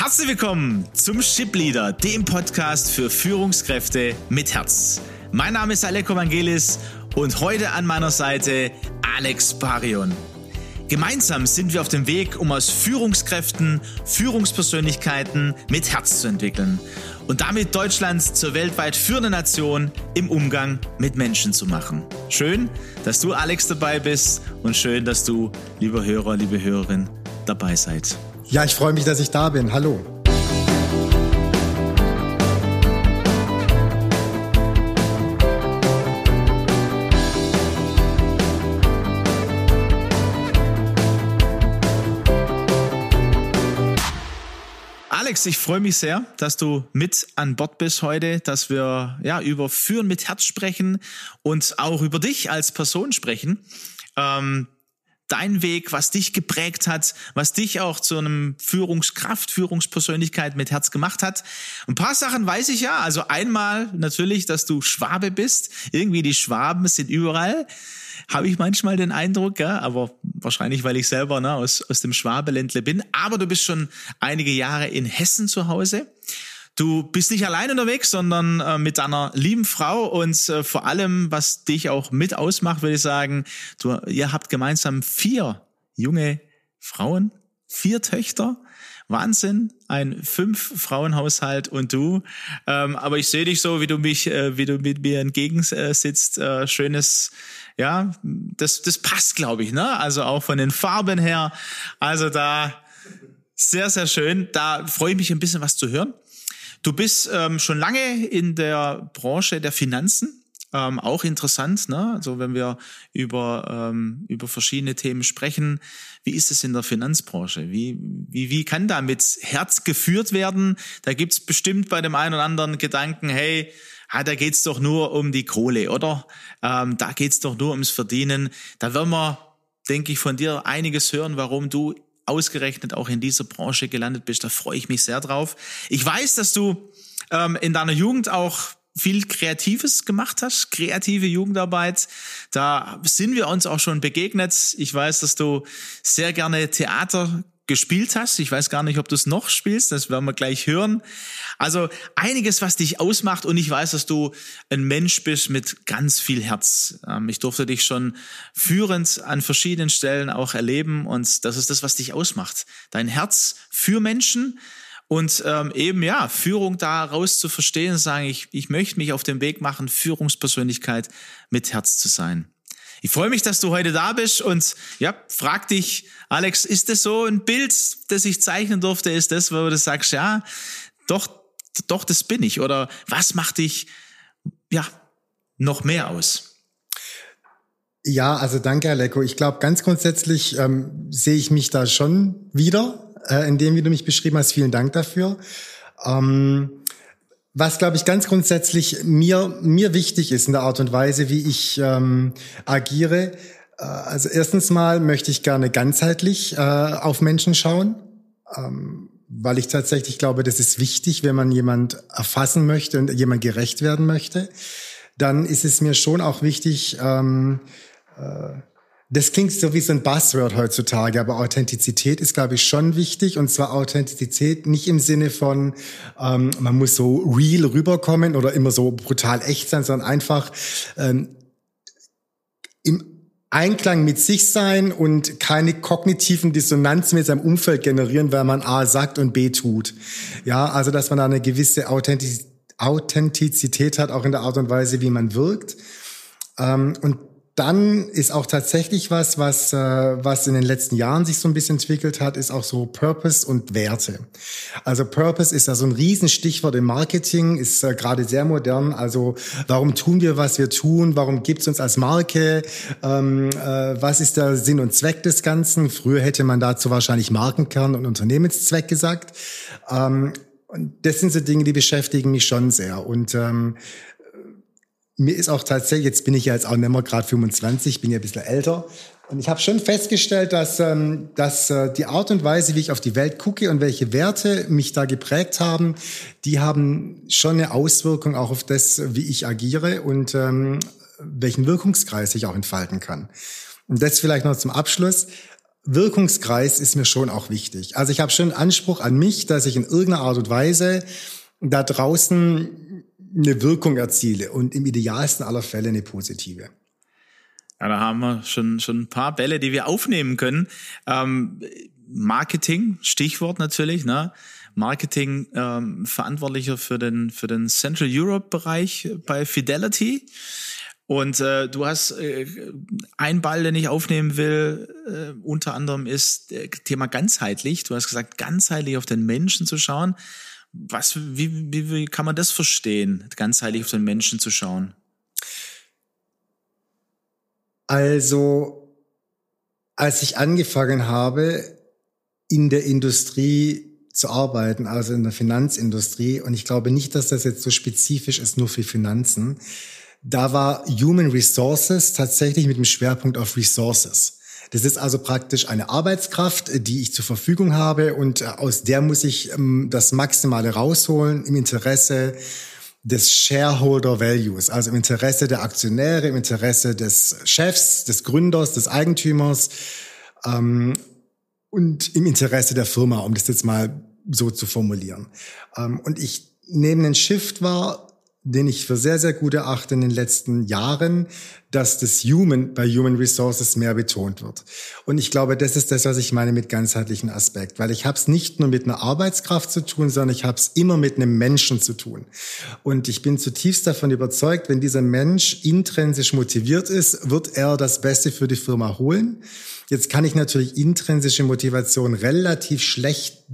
Herzlich willkommen zum Ship Leader, dem Podcast für Führungskräfte mit Herz. Mein Name ist Aleko Vangelis und heute an meiner Seite Alex Barion. Gemeinsam sind wir auf dem Weg, um aus Führungskräften Führungspersönlichkeiten mit Herz zu entwickeln und damit Deutschland zur weltweit führenden Nation im Umgang mit Menschen zu machen. Schön, dass du Alex dabei bist und schön, dass du, lieber Hörer, liebe Hörerin, dabei seid. Ja, ich freue mich, dass ich da bin. Hallo. Alex, ich freue mich sehr, dass du mit an Bord bist heute, dass wir ja über Führen mit Herz sprechen und auch über dich als Person sprechen. Ähm, dein Weg, was dich geprägt hat, was dich auch zu einem Führungskraft, Führungspersönlichkeit mit Herz gemacht hat. Ein paar Sachen weiß ich ja. Also einmal natürlich, dass du Schwabe bist. Irgendwie die Schwaben sind überall. Habe ich manchmal den Eindruck, ja, aber wahrscheinlich, weil ich selber ne, aus, aus dem Schwabeländle bin. Aber du bist schon einige Jahre in Hessen zu Hause. Du bist nicht allein unterwegs, sondern äh, mit deiner lieben Frau und äh, vor allem, was dich auch mit ausmacht, würde ich sagen, du, ihr habt gemeinsam vier junge Frauen, vier Töchter. Wahnsinn, ein fünf Frauenhaushalt und du. Ähm, aber ich sehe dich so, wie du mich, äh, wie du mit mir entgegensitzt. Äh, schönes, ja, das, das passt, glaube ich, ne? Also auch von den Farben her. Also da sehr, sehr schön. Da freue ich mich ein bisschen was zu hören. Du bist ähm, schon lange in der Branche der Finanzen. Ähm, auch interessant, ne? Also wenn wir über, ähm, über verschiedene Themen sprechen, wie ist es in der Finanzbranche? Wie, wie, wie kann da mit Herz geführt werden? Da gibt's bestimmt bei dem einen oder anderen Gedanken, hey, ah, da geht's doch nur um die Kohle, oder? Ähm, da geht's doch nur ums Verdienen. Da werden wir, denke ich, von dir einiges hören, warum du ausgerechnet auch in dieser Branche gelandet bist. Da freue ich mich sehr drauf. Ich weiß, dass du ähm, in deiner Jugend auch viel Kreatives gemacht hast, kreative Jugendarbeit. Da sind wir uns auch schon begegnet. Ich weiß, dass du sehr gerne Theater gespielt hast. Ich weiß gar nicht, ob du es noch spielst, das werden wir gleich hören. Also einiges, was dich ausmacht und ich weiß, dass du ein Mensch bist mit ganz viel Herz. Ähm, ich durfte dich schon führend an verschiedenen Stellen auch erleben und das ist das, was dich ausmacht. Dein Herz für Menschen und ähm, eben ja, Führung daraus zu verstehen, sagen, ich, ich möchte mich auf den Weg machen, Führungspersönlichkeit mit Herz zu sein. Ich freue mich, dass du heute da bist und ja, frag dich, Alex, ist das so ein Bild, das ich zeichnen durfte? Ist das, wo du sagst, ja, doch, doch, das bin ich? Oder was macht dich, ja, noch mehr aus? Ja, also danke, Aleko. Ich glaube, ganz grundsätzlich ähm, sehe ich mich da schon wieder, äh, in dem, wie du mich beschrieben hast. Vielen Dank dafür. Ähm, was, glaube ich, ganz grundsätzlich mir, mir wichtig ist in der Art und Weise, wie ich ähm, agiere. Äh, also erstens mal möchte ich gerne ganzheitlich äh, auf Menschen schauen, ähm, weil ich tatsächlich glaube, das ist wichtig, wenn man jemand erfassen möchte und jemand gerecht werden möchte. Dann ist es mir schon auch wichtig, ähm, äh, das klingt so wie so ein Buzzword heutzutage, aber Authentizität ist, glaube ich, schon wichtig. Und zwar Authentizität nicht im Sinne von, ähm, man muss so real rüberkommen oder immer so brutal echt sein, sondern einfach ähm, im Einklang mit sich sein und keine kognitiven Dissonanzen mit seinem Umfeld generieren, weil man A sagt und B tut. Ja, also dass man da eine gewisse Authentizität hat, auch in der Art und Weise, wie man wirkt. Ähm, und dann ist auch tatsächlich was, was, äh, was in den letzten Jahren sich so ein bisschen entwickelt hat, ist auch so Purpose und Werte. Also Purpose ist ja so ein Riesenstichwort im Marketing, ist äh, gerade sehr modern. Also warum tun wir, was wir tun? Warum gibt's uns als Marke? Ähm, äh, was ist der Sinn und Zweck des Ganzen? Früher hätte man dazu wahrscheinlich Markenkern und Unternehmenszweck gesagt. Ähm, und das sind so Dinge, die beschäftigen mich schon sehr. Und ähm, mir ist auch tatsächlich, jetzt bin ich ja jetzt auch nicht mehr gerade 25, bin ja ein bisschen älter. Und ich habe schon festgestellt, dass, ähm, dass äh, die Art und Weise, wie ich auf die Welt gucke und welche Werte mich da geprägt haben, die haben schon eine Auswirkung auch auf das, wie ich agiere und ähm, welchen Wirkungskreis ich auch entfalten kann. Und das vielleicht noch zum Abschluss. Wirkungskreis ist mir schon auch wichtig. Also ich habe schon Anspruch an mich, dass ich in irgendeiner Art und Weise da draußen eine Wirkung erziele und im idealsten aller Fälle eine positive. Ja, da haben wir schon, schon ein paar Bälle, die wir aufnehmen können. Ähm, Marketing, Stichwort natürlich, ne? Marketing ähm, verantwortlicher für den, für den Central Europe Bereich bei Fidelity. Und äh, du hast äh, ein Ball, den ich aufnehmen will, äh, unter anderem ist äh, Thema ganzheitlich. Du hast gesagt, ganzheitlich auf den Menschen zu schauen. Was, wie, wie, wie kann man das verstehen, ganzheitlich auf den Menschen zu schauen? Also, als ich angefangen habe, in der Industrie zu arbeiten, also in der Finanzindustrie, und ich glaube nicht, dass das jetzt so spezifisch ist nur für Finanzen, da war Human Resources tatsächlich mit dem Schwerpunkt auf Resources. Das ist also praktisch eine Arbeitskraft, die ich zur Verfügung habe und äh, aus der muss ich ähm, das Maximale rausholen im Interesse des Shareholder Values, also im Interesse der Aktionäre, im Interesse des Chefs, des Gründers, des Eigentümers ähm, und im Interesse der Firma, um das jetzt mal so zu formulieren. Ähm, und ich nehme einen Shift wahr, den ich für sehr, sehr gut erachte in den letzten Jahren, dass das Human bei Human Resources mehr betont wird. Und ich glaube, das ist das, was ich meine mit ganzheitlichen Aspekt, weil ich habe es nicht nur mit einer Arbeitskraft zu tun, sondern ich habe es immer mit einem Menschen zu tun. Und ich bin zutiefst davon überzeugt, wenn dieser Mensch intrinsisch motiviert ist, wird er das Beste für die Firma holen. Jetzt kann ich natürlich intrinsische Motivation relativ schlecht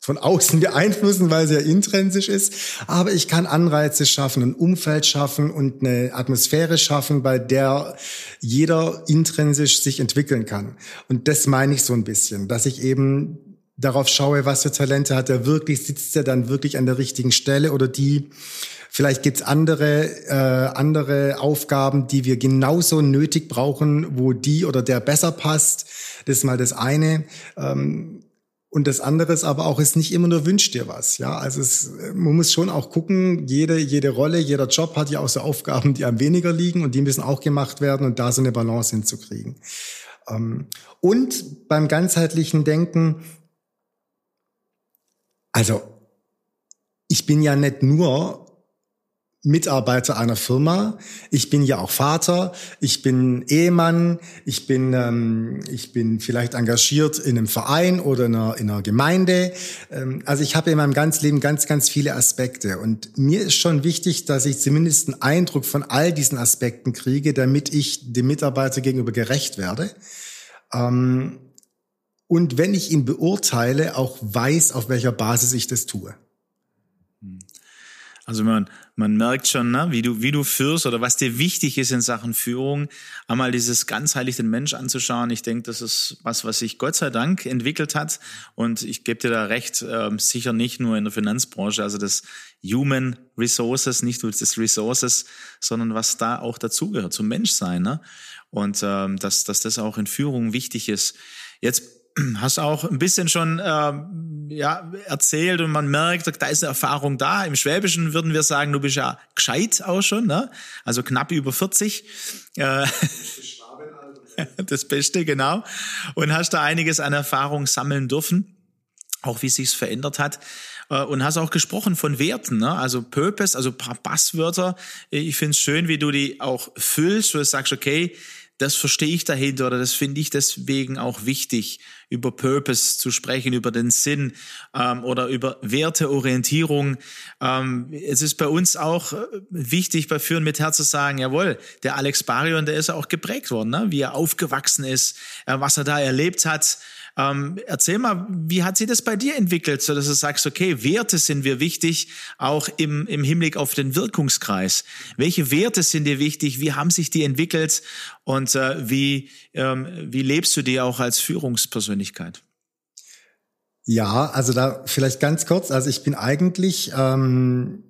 von außen beeinflussen, weil sie ja intrinsisch ist. Aber ich kann Anreize schaffen, ein Umfeld schaffen und eine Atmosphäre schaffen, bei der jeder intrinsisch sich entwickeln kann. Und das meine ich so ein bisschen, dass ich eben darauf schaue, was für Talente hat er wirklich, sitzt er dann wirklich an der richtigen Stelle oder die Vielleicht gibt's andere, äh, andere Aufgaben, die wir genauso nötig brauchen, wo die oder der besser passt. Das ist mal das eine. Ähm, und das andere ist aber auch, ist nicht immer nur wünscht dir was. Ja, also es, man muss schon auch gucken, jede, jede Rolle, jeder Job hat ja auch so Aufgaben, die einem weniger liegen und die müssen auch gemacht werden und da so eine Balance hinzukriegen. Ähm, und beim ganzheitlichen Denken, also ich bin ja nicht nur Mitarbeiter einer Firma. Ich bin ja auch Vater, ich bin Ehemann, ich bin, ähm, ich bin vielleicht engagiert in einem Verein oder in einer, in einer Gemeinde. Ähm, also ich habe in meinem ganzen Leben ganz, ganz viele Aspekte. Und mir ist schon wichtig, dass ich zumindest einen Eindruck von all diesen Aspekten kriege, damit ich dem Mitarbeiter gegenüber gerecht werde. Ähm, und wenn ich ihn beurteile, auch weiß, auf welcher Basis ich das tue. Also man, man merkt schon, ne, wie du, wie du führst oder was dir wichtig ist in Sachen Führung, einmal dieses ganzheitlich den Mensch anzuschauen. Ich denke, das ist was, was sich Gott sei Dank entwickelt hat. Und ich gebe dir da recht, äh, sicher nicht nur in der Finanzbranche, also das Human Resources, nicht nur das Resources, sondern was da auch dazugehört, zum Menschsein. Ne? Und ähm, dass, dass das auch in Führung wichtig ist. Jetzt hast auch ein bisschen schon äh, ja, erzählt und man merkt, da ist eine Erfahrung da. Im Schwäbischen würden wir sagen, du bist ja gescheit auch schon, ne? also knapp über 40. Äh, das Beste, genau. Und hast da einiges an Erfahrung sammeln dürfen, auch wie sich's verändert hat. Äh, und hast auch gesprochen von Werten, ne? also Purpose, also paar Basswörter. Ich finde es schön, wie du die auch füllst, wo du sagst, okay, das verstehe ich dahinter oder das finde ich deswegen auch wichtig, über Purpose zu sprechen, über den Sinn ähm, oder über Werteorientierung. Ähm, es ist bei uns auch äh, wichtig, bei Führen mit Herz zu sagen, jawohl, der Alex Barion, der ist auch geprägt worden, ne? wie er aufgewachsen ist, äh, was er da erlebt hat. Ähm, erzähl mal, wie hat sich das bei dir entwickelt, so dass du sagst, okay, Werte sind wir wichtig, auch im, im Hinblick auf den Wirkungskreis. Welche Werte sind dir wichtig? Wie haben sich die entwickelt? Und äh, wie, ähm, wie lebst du die auch als Führungspersönlichkeit? Ja, also da vielleicht ganz kurz. Also ich bin eigentlich ähm,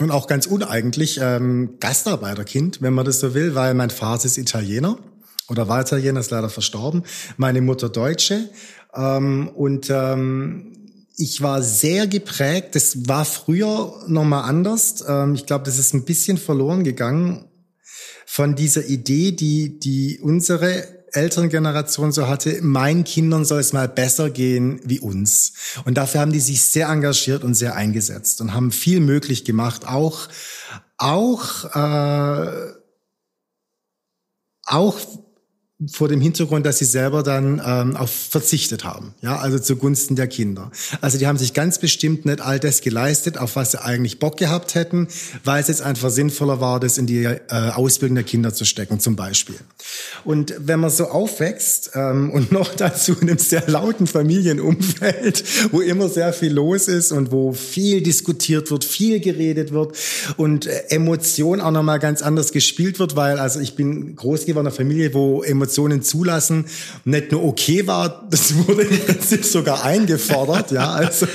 und auch ganz uneigentlich ähm, Gastarbeiterkind, wenn man das so will, weil mein Vater ist Italiener oder war Italiener, ist leider verstorben. Meine Mutter Deutsche. Ähm, und ähm, ich war sehr geprägt. Das war früher nochmal anders. Ähm, ich glaube, das ist ein bisschen verloren gegangen von dieser Idee, die, die unsere älteren Generation so hatte, meinen Kindern soll es mal besser gehen wie uns. Und dafür haben die sich sehr engagiert und sehr eingesetzt und haben viel möglich gemacht, auch auch äh, auch vor dem Hintergrund, dass sie selber dann ähm, auf verzichtet haben, ja, also zugunsten der Kinder. Also die haben sich ganz bestimmt nicht all das geleistet, auf was sie eigentlich Bock gehabt hätten, weil es jetzt einfach sinnvoller war, das in die äh, Ausbildung der Kinder zu stecken, zum Beispiel. Und wenn man so aufwächst ähm, und noch dazu in einem sehr lauten Familienumfeld, wo immer sehr viel los ist und wo viel diskutiert wird, viel geredet wird und äh, Emotion auch nochmal ganz anders gespielt wird, weil also ich bin groß geworden in einer Familie, wo Emotionen Emotionen zulassen nicht nur okay war, das wurde im Prinzip sogar eingefordert. Ja, also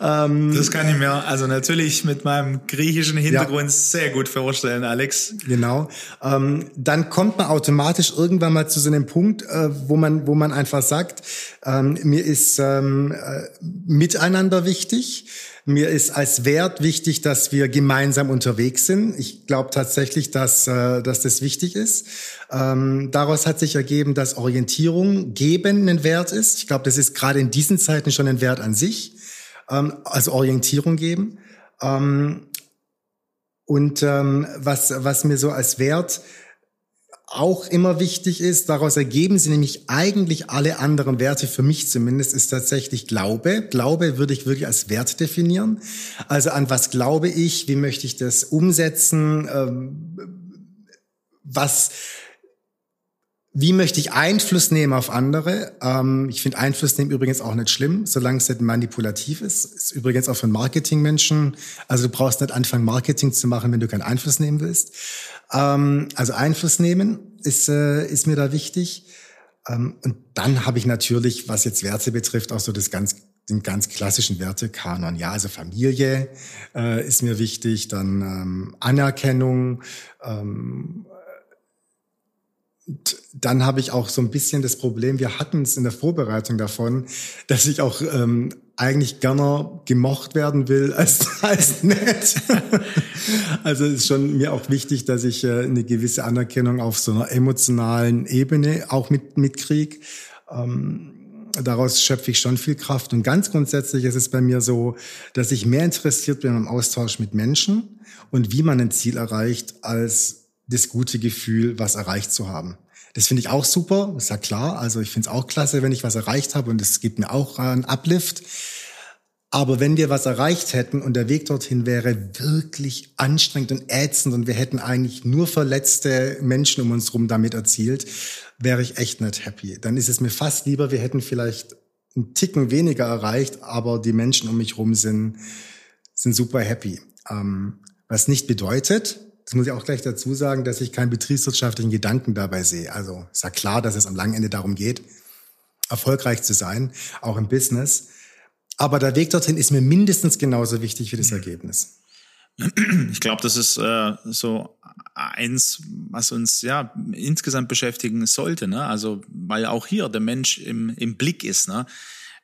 ähm, das kann ich mir also natürlich mit meinem griechischen Hintergrund ja. sehr gut vorstellen, Alex. Genau. Ähm, dann kommt man automatisch irgendwann mal zu so einem Punkt, äh, wo man wo man einfach sagt, ähm, mir ist ähm, äh, Miteinander wichtig. Mir ist als Wert wichtig, dass wir gemeinsam unterwegs sind. Ich glaube tatsächlich, dass, äh, dass das wichtig ist. Ähm, daraus hat sich ergeben, dass Orientierung geben ein Wert ist. Ich glaube, das ist gerade in diesen Zeiten schon ein Wert an sich. Ähm, also Orientierung geben. Ähm, und ähm, was, was mir so als Wert auch immer wichtig ist, daraus ergeben sie nämlich eigentlich alle anderen Werte, für mich zumindest, ist tatsächlich Glaube. Glaube würde ich wirklich als Wert definieren. Also an was glaube ich, wie möchte ich das umsetzen, ähm, was, wie möchte ich Einfluss nehmen auf andere? Ähm, ich finde Einfluss nehmen übrigens auch nicht schlimm, solange es nicht manipulativ ist. Ist übrigens auch für Marketingmenschen. Also du brauchst nicht anfangen, Marketing zu machen, wenn du keinen Einfluss nehmen willst. Ähm, also Einfluss nehmen ist, äh, ist mir da wichtig. Ähm, und dann habe ich natürlich, was jetzt Werte betrifft, auch so das ganz den ganz klassischen Wertekanon. Ja, also Familie äh, ist mir wichtig, dann ähm, Anerkennung, ähm, dann habe ich auch so ein bisschen das Problem, wir hatten es in der Vorbereitung davon, dass ich auch ähm, eigentlich gerne gemocht werden will als, als nett. also ist schon mir auch wichtig, dass ich äh, eine gewisse Anerkennung auf so einer emotionalen Ebene auch mit mitkriege. Ähm, daraus schöpfe ich schon viel Kraft. Und ganz grundsätzlich ist es bei mir so, dass ich mehr interessiert bin am Austausch mit Menschen und wie man ein Ziel erreicht, als das gute Gefühl, was erreicht zu haben. Das finde ich auch super, ist ja klar. Also ich finde es auch klasse, wenn ich was erreicht habe und es gibt mir auch einen Uplift. Aber wenn wir was erreicht hätten und der Weg dorthin wäre wirklich anstrengend und ätzend und wir hätten eigentlich nur verletzte Menschen um uns rum damit erzielt, wäre ich echt nicht happy. Dann ist es mir fast lieber, wir hätten vielleicht einen Ticken weniger erreicht, aber die Menschen um mich rum sind, sind super happy. Ähm, was nicht bedeutet, das muss ich auch gleich dazu sagen, dass ich keinen betriebswirtschaftlichen Gedanken dabei sehe. Also ist ja klar, dass es am langen Ende darum geht, erfolgreich zu sein, auch im Business. Aber der Weg dorthin ist mir mindestens genauso wichtig wie das Ergebnis. Ich glaube, das ist äh, so eins, was uns ja insgesamt beschäftigen sollte. Ne? Also weil auch hier der Mensch im, im Blick ist. Ne?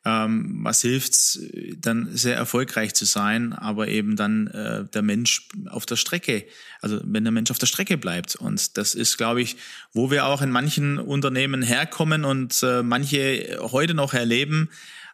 Ähm, was hilft's, dann sehr erfolgreich zu sein, aber eben dann äh, der Mensch auf der Strecke, also wenn der Mensch auf der Strecke bleibt. Und das ist, glaube ich, wo wir auch in manchen Unternehmen herkommen und äh, manche heute noch erleben,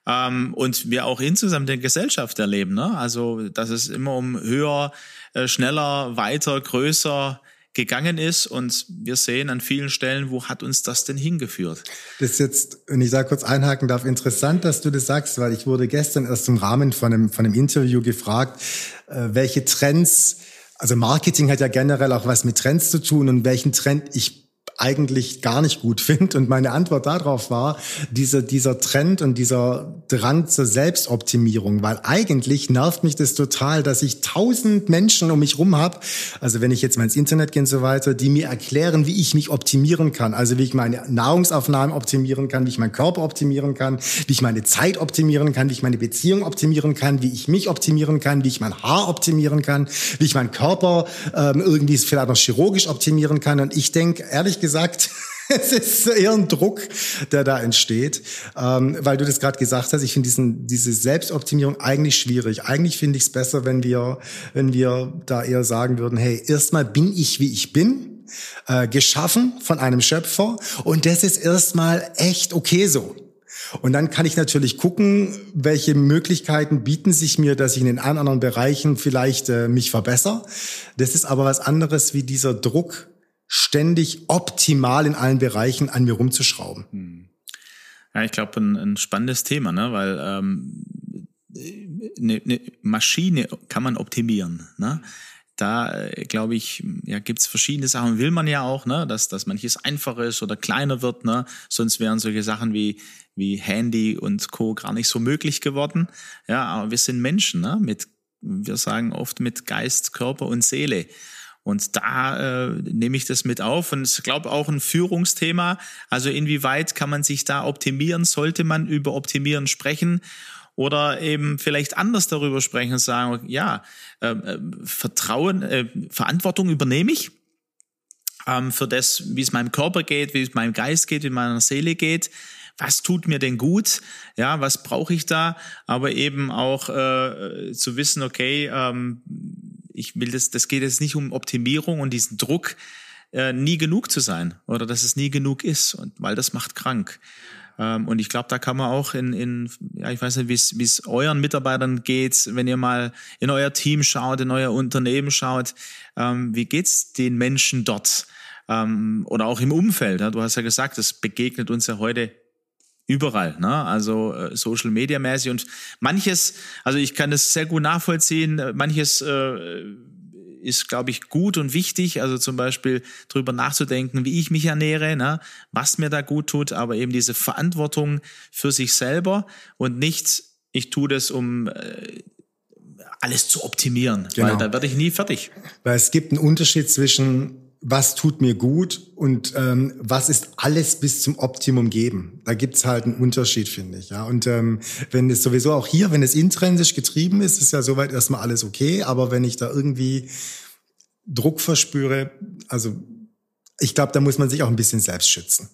ähm, und wir auch insgesamt in der Gesellschaft erleben. Ne? Also, dass es immer um höher, äh, schneller, weiter, größer gegangen ist und wir sehen an vielen Stellen, wo hat uns das denn hingeführt? Das ist jetzt, wenn ich da kurz einhaken darf, interessant, dass du das sagst, weil ich wurde gestern erst im Rahmen von einem, von einem Interview gefragt, äh, welche Trends, also Marketing hat ja generell auch was mit Trends zu tun und welchen Trend ich eigentlich gar nicht gut finde. Und meine Antwort darauf war, dieser, dieser Trend und dieser Drang zur Selbstoptimierung, weil eigentlich nervt mich das total, dass ich tausend Menschen um mich rum habe, also wenn ich jetzt mal ins Internet gehe und so weiter, die mir erklären, wie ich mich optimieren kann, also wie ich meine Nahrungsaufnahmen optimieren kann, wie ich meinen Körper optimieren kann, wie ich meine Zeit optimieren kann, wie ich meine Beziehung optimieren kann, wie ich mich optimieren kann, wie ich mein Haar optimieren kann, wie ich meinen Körper ähm, irgendwie vielleicht noch chirurgisch optimieren kann. Und ich denke, ehrlich gesagt, gesagt, es ist eher ein Druck, der da entsteht, ähm, weil du das gerade gesagt hast. Ich finde diesen diese Selbstoptimierung eigentlich schwierig. Eigentlich finde ich es besser, wenn wir wenn wir da eher sagen würden: Hey, erstmal bin ich wie ich bin äh, geschaffen von einem Schöpfer und das ist erstmal echt okay so. Und dann kann ich natürlich gucken, welche Möglichkeiten bieten sich mir, dass ich in den anderen Bereichen vielleicht äh, mich verbessere. Das ist aber was anderes wie dieser Druck, ständig optimal in allen Bereichen an mir rumzuschrauben. Hm. Ja, ich glaube, ein, ein, spannendes Thema, ne? weil ähm, eine, eine Maschine kann man optimieren. Ne? da äh, glaube ich, ja, gibt's verschiedene Sachen, will man ja auch, ne, dass, dass manches einfacher ist oder kleiner wird, ne? Sonst wären solche Sachen wie, wie Handy und Co. gar nicht so möglich geworden. Ja, aber wir sind Menschen, ne? Mit, wir sagen oft mit Geist, Körper und Seele. Und da äh, nehme ich das mit auf und ich glaube auch ein Führungsthema. Also inwieweit kann man sich da optimieren? Sollte man über Optimieren sprechen? oder eben vielleicht anders darüber sprechen und sagen, ja, äh, Vertrauen, äh, Verantwortung übernehme ich ähm, für das, wie es meinem Körper geht, wie es meinem Geist geht, wie meiner Seele geht. Was tut mir denn gut? Ja, was brauche ich da? Aber eben auch äh, zu wissen, okay, ähm, ich will das, das geht jetzt nicht um Optimierung und diesen Druck, äh, nie genug zu sein oder dass es nie genug ist und weil das macht krank. Ähm, und ich glaube, da kann man auch in, in ja, ich weiß nicht, wie es euren Mitarbeitern geht, wenn ihr mal in euer Team schaut, in euer Unternehmen schaut, ähm, wie geht's den Menschen dort? Ähm, oder auch im Umfeld. Ja? Du hast ja gesagt, das begegnet uns ja heute überall, ne? Also äh, Social Media mäßig und manches, also ich kann das sehr gut nachvollziehen, manches äh, ist, glaube ich, gut und wichtig. Also zum Beispiel darüber nachzudenken, wie ich mich ernähre, ne, was mir da gut tut, aber eben diese Verantwortung für sich selber und nicht, ich tue das, um äh, alles zu optimieren, genau. weil da werde ich nie fertig. Weil es gibt einen Unterschied zwischen was tut mir gut und ähm, was ist alles bis zum Optimum geben. Da gibt's halt einen Unterschied, finde ich. Ja. Und ähm, wenn es sowieso auch hier, wenn es intrinsisch getrieben ist, ist ja soweit erstmal alles okay. Aber wenn ich da irgendwie Druck verspüre, also ich glaube, da muss man sich auch ein bisschen selbst schützen.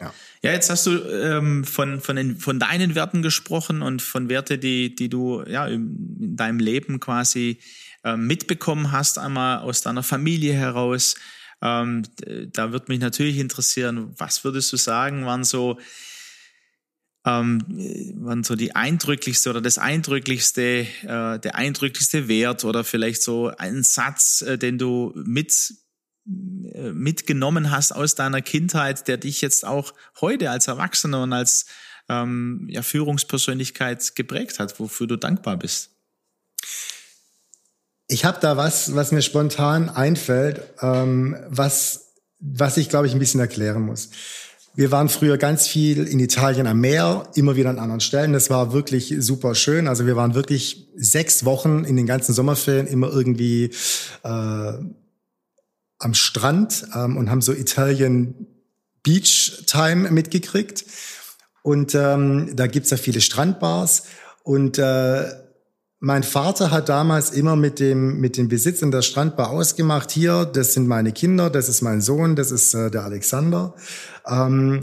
Ja. Ja, jetzt hast du ähm, von, von, den, von deinen Werten gesprochen und von Werte, die, die du ja in deinem Leben quasi mitbekommen hast, einmal aus deiner Familie heraus. Ähm, da wird mich natürlich interessieren, was würdest du sagen, waren so, ähm, waren so die eindrücklichste oder das eindrücklichste, äh, der eindrücklichste Wert oder vielleicht so ein Satz, äh, den du mit äh, mitgenommen hast aus deiner Kindheit, der dich jetzt auch heute als Erwachsener und als ähm, ja, Führungspersönlichkeit geprägt hat, wofür du dankbar bist? Ich habe da was, was mir spontan einfällt, ähm, was, was ich, glaube ich, ein bisschen erklären muss. Wir waren früher ganz viel in Italien am Meer, immer wieder an anderen Stellen. Das war wirklich super schön. Also wir waren wirklich sechs Wochen in den ganzen Sommerferien immer irgendwie äh, am Strand ähm, und haben so Italian Beach Time mitgekriegt. Und ähm, da gibt's ja viele Strandbars. Und äh, mein Vater hat damals immer mit dem, mit dem Besitzern der Strandbar ausgemacht, hier, das sind meine Kinder, das ist mein Sohn, das ist äh, der Alexander. Ähm,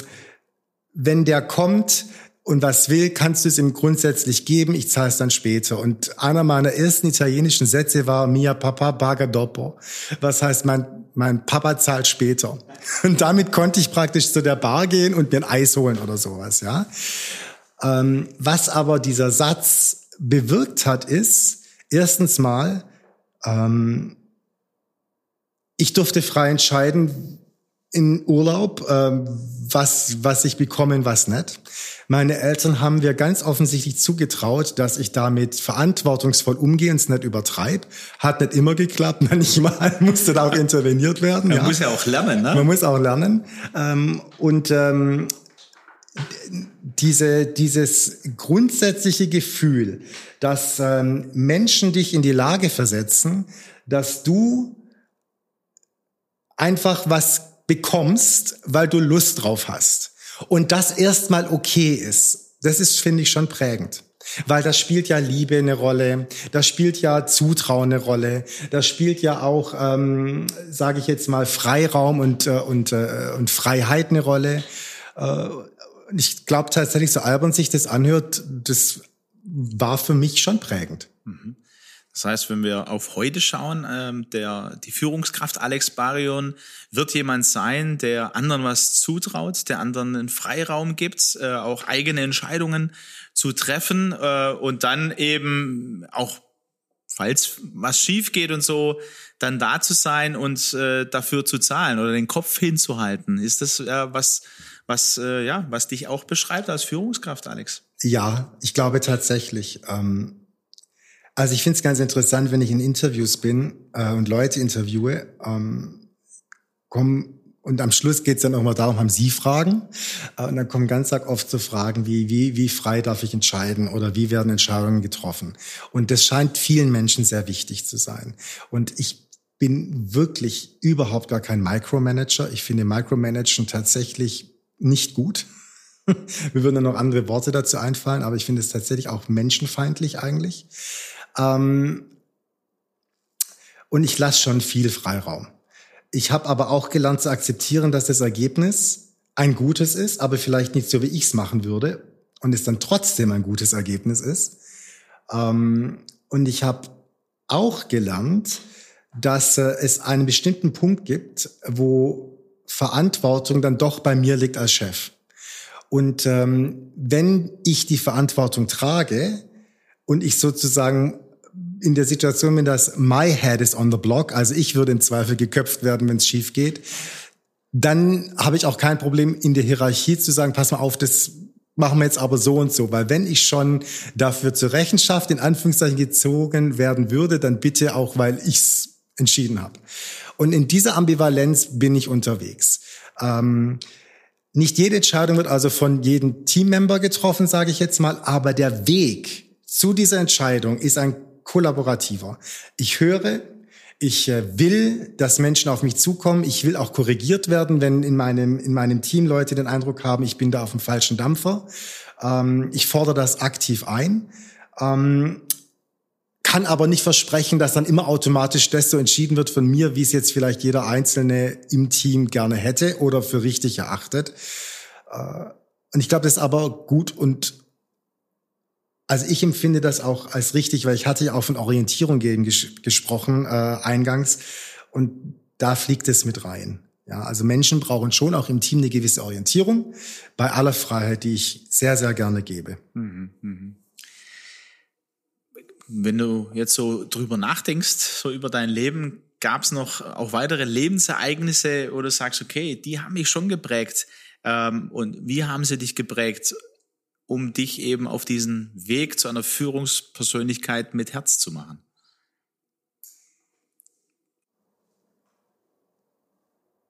wenn der kommt und was will, kannst du es ihm grundsätzlich geben, ich zahle es dann später. Und einer meiner ersten italienischen Sätze war Mia Papa Baga dopo. Was heißt, mein, mein Papa zahlt später. Und damit konnte ich praktisch zu der Bar gehen und mir ein Eis holen oder sowas, ja. Ähm, was aber dieser Satz bewirkt hat, ist erstens mal, ähm, ich durfte frei entscheiden in Urlaub, ähm, was, was ich bekomme und was nicht. Meine Eltern haben mir ganz offensichtlich zugetraut, dass ich damit verantwortungsvoll umgehe und es nicht übertreibe. Hat nicht immer geklappt, manchmal musste da auch interveniert werden. Man ja. muss ja auch lernen, ne? Man muss auch lernen. Ähm, und ähm, diese, dieses grundsätzliche Gefühl, dass ähm, Menschen dich in die Lage versetzen, dass du einfach was bekommst, weil du Lust drauf hast. Und das erstmal okay ist. Das ist, finde ich, schon prägend. Weil das spielt ja Liebe eine Rolle, das spielt ja Zutrauen eine Rolle, das spielt ja auch, ähm, sage ich jetzt mal, Freiraum und, äh, und, äh, und Freiheit eine Rolle. Äh, ich glaube tatsächlich, so albern sich das anhört, das war für mich schon prägend. Mhm. Das heißt, wenn wir auf heute schauen, ähm, der, die Führungskraft Alex Barion wird jemand sein, der anderen was zutraut, der anderen einen Freiraum gibt, äh, auch eigene Entscheidungen zu treffen äh, und dann eben auch, falls was schief geht und so, dann da zu sein und äh, dafür zu zahlen oder den Kopf hinzuhalten. Ist das was, was, äh, ja, was dich auch beschreibt als Führungskraft, Alex? Ja, ich glaube tatsächlich. Ähm also ich finde es ganz interessant, wenn ich in Interviews bin äh, und Leute interviewe, ähm, kommen und am Schluss geht es dann auch mal darum, haben Sie Fragen? Äh, und dann kommen ganz oft so Fragen wie, wie, wie frei darf ich entscheiden oder wie werden Entscheidungen getroffen? Und das scheint vielen Menschen sehr wichtig zu sein. Und ich bin wirklich überhaupt gar kein Micromanager. Ich finde Micromanagen tatsächlich nicht gut. Mir würden dann noch andere Worte dazu einfallen, aber ich finde es tatsächlich auch menschenfeindlich eigentlich. Ähm, und ich lasse schon viel Freiraum. Ich habe aber auch gelernt zu akzeptieren, dass das Ergebnis ein gutes ist, aber vielleicht nicht so, wie ich es machen würde und es dann trotzdem ein gutes Ergebnis ist. Ähm, und ich habe auch gelernt, dass äh, es einen bestimmten Punkt gibt, wo Verantwortung dann doch bei mir liegt als Chef. Und ähm, wenn ich die Verantwortung trage und ich sozusagen in der Situation bin, dass my head is on the block, also ich würde im Zweifel geköpft werden, wenn es schief geht, dann habe ich auch kein Problem in der Hierarchie zu sagen, pass mal auf, das machen wir jetzt aber so und so, weil wenn ich schon dafür zur Rechenschaft in Anführungszeichen gezogen werden würde, dann bitte auch, weil ich's entschieden habe. Und in dieser Ambivalenz bin ich unterwegs. Ähm, nicht jede Entscheidung wird also von jedem Teammember getroffen, sage ich jetzt mal, aber der Weg zu dieser Entscheidung ist ein kollaborativer. Ich höre, ich äh, will, dass Menschen auf mich zukommen. Ich will auch korrigiert werden, wenn in meinem, in meinem Team Leute den Eindruck haben, ich bin da auf dem falschen Dampfer. Ähm, ich fordere das aktiv ein. Ähm, kann aber nicht versprechen, dass dann immer automatisch das so entschieden wird von mir, wie es jetzt vielleicht jeder Einzelne im Team gerne hätte oder für richtig erachtet. Äh, und ich glaube, das ist aber gut und also ich empfinde das auch als richtig, weil ich hatte ja auch von Orientierung gegen ges gesprochen äh, eingangs und da fliegt es mit rein. Ja, also Menschen brauchen schon auch im Team eine gewisse Orientierung bei aller Freiheit, die ich sehr, sehr gerne gebe. Mhm, mh. Wenn du jetzt so drüber nachdenkst, so über dein Leben, gab es noch auch weitere Lebensereignisse, wo du sagst, okay, die haben mich schon geprägt. Ähm, und wie haben sie dich geprägt? um dich eben auf diesen Weg zu einer Führungspersönlichkeit mit Herz zu machen?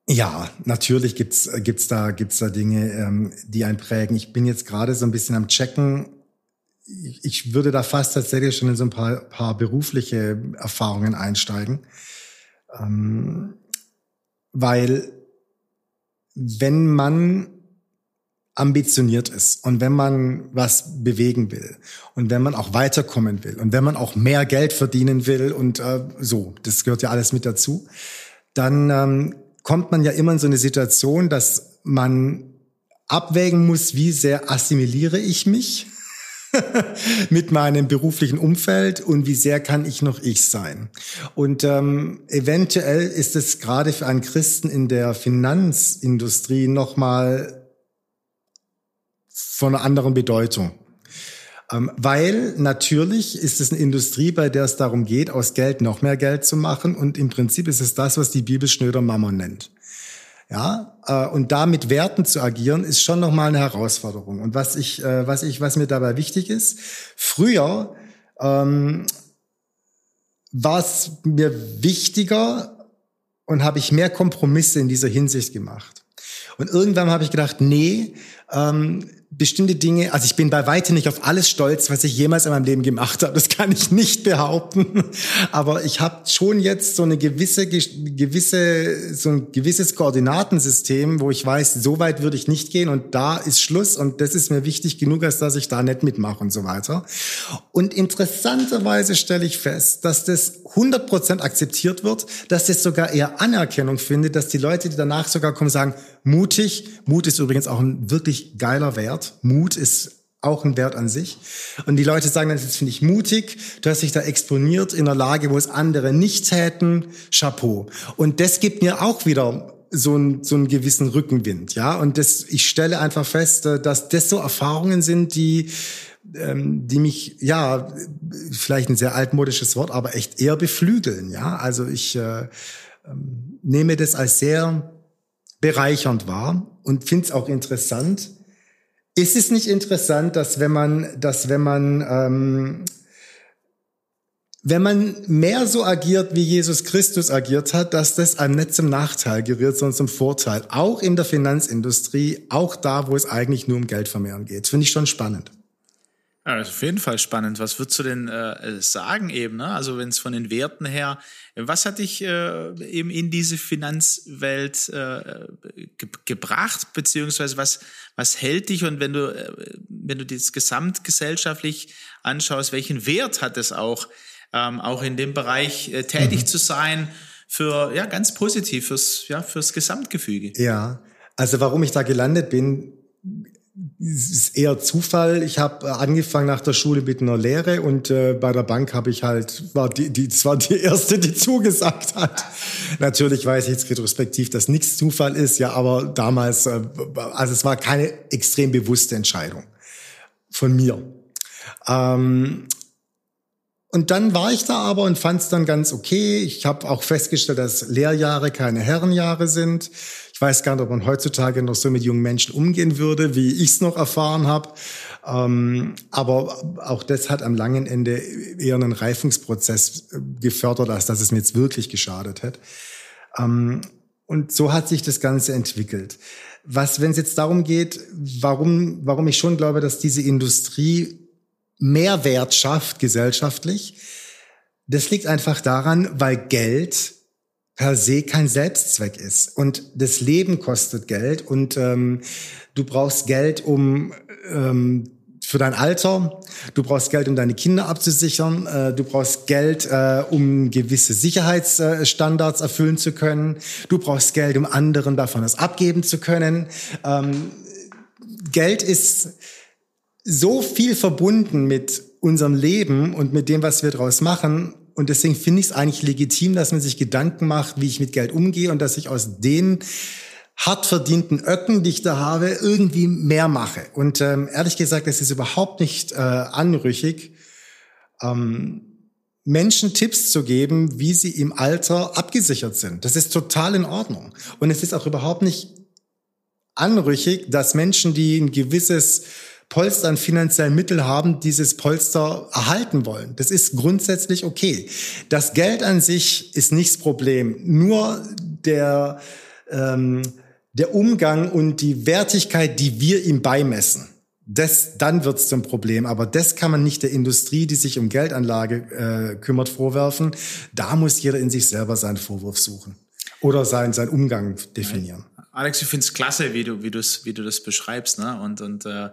Ja, natürlich gibt's gibt's da gibt's da Dinge, ähm, die einen prägen. Ich bin jetzt gerade so ein bisschen am checken. Ich würde da fast tatsächlich schon in so ein paar, paar berufliche Erfahrungen einsteigen, ähm, weil wenn man ambitioniert ist und wenn man was bewegen will und wenn man auch weiterkommen will und wenn man auch mehr Geld verdienen will und äh, so, das gehört ja alles mit dazu, dann ähm, kommt man ja immer in so eine Situation, dass man abwägen muss, wie sehr assimiliere ich mich mit meinem beruflichen Umfeld und wie sehr kann ich noch ich sein. Und ähm, eventuell ist es gerade für einen Christen in der Finanzindustrie nochmal von einer anderen Bedeutung. Ähm, weil natürlich ist es eine Industrie, bei der es darum geht, aus Geld noch mehr Geld zu machen. Und im Prinzip ist es das, was die Bibel Schnöder Mammon nennt. Ja, äh, und da mit Werten zu agieren, ist schon nochmal eine Herausforderung. Und was ich, äh, was ich, was mir dabei wichtig ist, früher ähm, war es mir wichtiger und habe ich mehr Kompromisse in dieser Hinsicht gemacht. Und irgendwann habe ich gedacht, nee, ähm, bestimmte Dinge, also ich bin bei weitem nicht auf alles stolz, was ich jemals in meinem Leben gemacht habe. Das kann ich nicht behaupten. Aber ich habe schon jetzt so eine gewisse, gewisse, so ein gewisses Koordinatensystem, wo ich weiß, so weit würde ich nicht gehen und da ist Schluss und das ist mir wichtig genug, als dass ich da nicht mitmache und so weiter. Und interessanterweise stelle ich fest, dass das 100% akzeptiert wird, dass das sogar eher Anerkennung findet, dass die Leute, die danach sogar kommen, sagen, mutig, Mut ist übrigens auch ein wirklich geiler Wert. Mut ist auch ein Wert an sich. Und die Leute sagen dann, das finde ich mutig, du hast dich da exponiert in einer Lage, wo es andere nicht täten, Chapeau. Und das gibt mir auch wieder so, ein, so einen gewissen Rückenwind, ja. Und das, ich stelle einfach fest, äh, dass das so Erfahrungen sind, die, ähm, die mich, ja, vielleicht ein sehr altmodisches Wort, aber echt eher beflügeln, ja. Also ich äh, ähm, nehme das als sehr bereichernd wahr und finde es auch interessant, ist es nicht interessant, dass wenn man, dass wenn man, ähm, wenn man mehr so agiert, wie Jesus Christus agiert hat, dass das einem nicht zum Nachteil gerührt, sondern zum Vorteil. Auch in der Finanzindustrie, auch da, wo es eigentlich nur um Geldvermehren geht. Finde ich schon spannend. Ja, das ist auf jeden Fall spannend. Was würdest du denn äh, sagen eben? Ne? Also wenn es von den Werten her, was hat dich äh, eben in diese Finanzwelt äh, ge gebracht, beziehungsweise was, was hält dich und wenn du, äh, wenn du das gesamtgesellschaftlich anschaust, welchen Wert hat es auch, ähm, auch in dem Bereich äh, tätig mhm. zu sein, für, ja, ganz positiv, fürs, ja, fürs Gesamtgefüge? Ja, also warum ich da gelandet bin, ist eher Zufall. Ich habe angefangen nach der Schule mit einer Lehre und äh, bei der Bank habe ich halt war die die das war die erste, die zugesagt hat. Natürlich weiß ich jetzt retrospektiv, dass nichts Zufall ist, ja, aber damals äh, also es war keine extrem bewusste Entscheidung von mir. Ähm, und dann war ich da aber und fand es dann ganz okay. Ich habe auch festgestellt, dass Lehrjahre keine Herrenjahre sind. Ich weiß gar nicht, ob man heutzutage noch so mit jungen Menschen umgehen würde, wie ich es noch erfahren habe. Ähm, aber auch das hat am langen Ende eher einen Reifungsprozess äh, gefördert, als dass es mir jetzt wirklich geschadet hätte. Ähm, und so hat sich das Ganze entwickelt. Was, wenn es jetzt darum geht, warum, warum ich schon glaube, dass diese Industrie Mehrwert schafft gesellschaftlich, das liegt einfach daran, weil Geld per se kein Selbstzweck ist. Und das Leben kostet Geld und ähm, du brauchst Geld, um ähm, für dein Alter, du brauchst Geld, um deine Kinder abzusichern, äh, du brauchst Geld, äh, um gewisse Sicherheitsstandards erfüllen zu können, du brauchst Geld, um anderen davon was abgeben zu können. Ähm, Geld ist so viel verbunden mit unserem Leben und mit dem, was wir daraus machen. Und deswegen finde ich es eigentlich legitim, dass man sich Gedanken macht, wie ich mit Geld umgehe und dass ich aus den hart verdienten Öcken, die ich da habe, irgendwie mehr mache. Und ähm, ehrlich gesagt, es ist überhaupt nicht äh, anrüchig, ähm, Menschen Tipps zu geben, wie sie im Alter abgesichert sind. Das ist total in Ordnung. Und es ist auch überhaupt nicht anrüchig, dass Menschen, die ein gewisses Polster an finanziellen Mitteln haben, dieses Polster erhalten wollen. Das ist grundsätzlich okay. Das Geld an sich ist nicht das Problem. Nur der, ähm, der Umgang und die Wertigkeit, die wir ihm beimessen. Das, dann wird's zum Problem. Aber das kann man nicht der Industrie, die sich um Geldanlage äh, kümmert, vorwerfen. Da muss jeder in sich selber seinen Vorwurf suchen oder seinen, seinen Umgang definieren. Alex, ich finde es klasse, wie du, wie, du's, wie du das beschreibst. Ne? Und, und äh,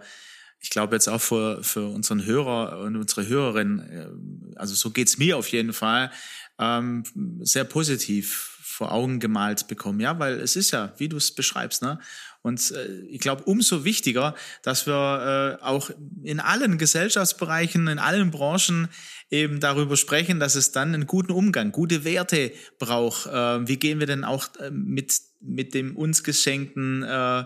ich glaube jetzt auch für, für unseren Hörer und unsere Hörerin, äh, also so geht's mir auf jeden Fall, ähm, sehr positiv vor Augen gemalt bekommen. Ja, weil es ist ja, wie du es beschreibst, ne? Und äh, ich glaube, umso wichtiger, dass wir äh, auch in allen Gesellschaftsbereichen, in allen Branchen eben darüber sprechen, dass es dann einen guten Umgang, gute Werte braucht. Äh, wie gehen wir denn auch äh, mit, mit dem uns geschenkten äh,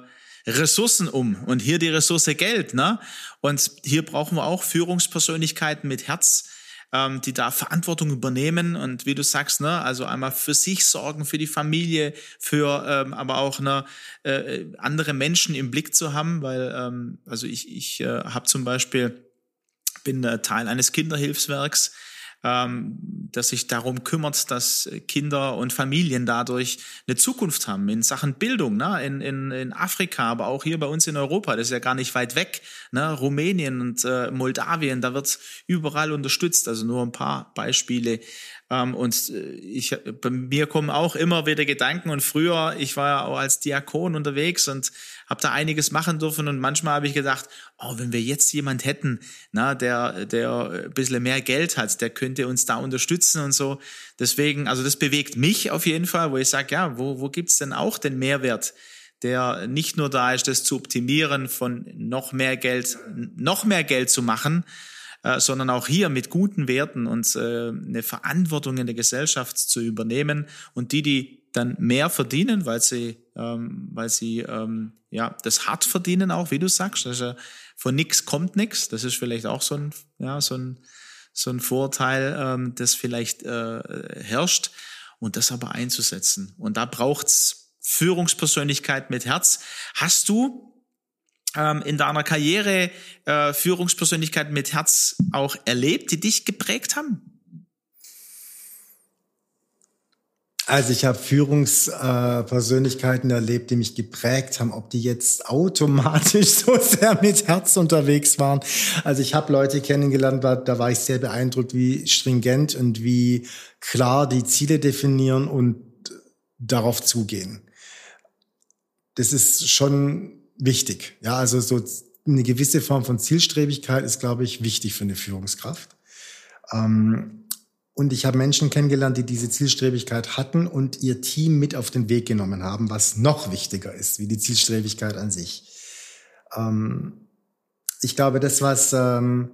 Ressourcen um. Und hier die Ressource Geld. Ne? Und hier brauchen wir auch Führungspersönlichkeiten mit Herz, ähm, die da Verantwortung übernehmen und wie du sagst, ne, also einmal für sich sorgen, für die Familie, für ähm, aber auch ne, äh, andere Menschen im Blick zu haben, weil ähm, also ich ich äh, habe zum Beispiel bin äh, Teil eines Kinderhilfswerks ähm, das sich darum kümmert, dass Kinder und Familien dadurch eine Zukunft haben in Sachen Bildung, ne? in, in, in Afrika, aber auch hier bei uns in Europa, das ist ja gar nicht weit weg, ne? Rumänien und äh, Moldawien, da wird überall unterstützt, also nur ein paar Beispiele. Ähm, und äh, ich, bei mir kommen auch immer wieder Gedanken und früher, ich war ja auch als Diakon unterwegs und habe da einiges machen dürfen und manchmal habe ich gedacht, oh, wenn wir jetzt jemand hätten, na, der, der ein bisschen mehr Geld hat, der könnte uns da unterstützen und so. Deswegen, also das bewegt mich auf jeden Fall, wo ich sage, ja, wo, wo gibt's denn auch den Mehrwert, der nicht nur da ist, das zu optimieren, von noch mehr Geld, noch mehr Geld zu machen, äh, sondern auch hier mit guten Werten und äh, eine Verantwortung in der Gesellschaft zu übernehmen und die, die dann mehr verdienen, weil sie, ähm, weil sie ähm, ja das hart verdienen auch, wie du sagst. Also von nichts kommt nichts. Das ist vielleicht auch so ein, ja, so ein, so ein Vorteil, ähm, das vielleicht äh, herrscht und das aber einzusetzen. Und da braucht's Führungspersönlichkeit mit Herz. Hast du ähm, in deiner Karriere äh, Führungspersönlichkeiten mit Herz auch erlebt, die dich geprägt haben? Also ich habe Führungspersönlichkeiten erlebt, die mich geprägt haben, ob die jetzt automatisch so sehr mit Herz unterwegs waren. Also ich habe Leute kennengelernt, da war ich sehr beeindruckt, wie stringent und wie klar die Ziele definieren und darauf zugehen. Das ist schon wichtig. Ja, also so eine gewisse Form von Zielstrebigkeit ist, glaube ich, wichtig für eine Führungskraft. Ähm, und ich habe Menschen kennengelernt, die diese Zielstrebigkeit hatten und ihr Team mit auf den Weg genommen haben, was noch wichtiger ist, wie die Zielstrebigkeit an sich. Ähm, ich glaube, das, was, ähm,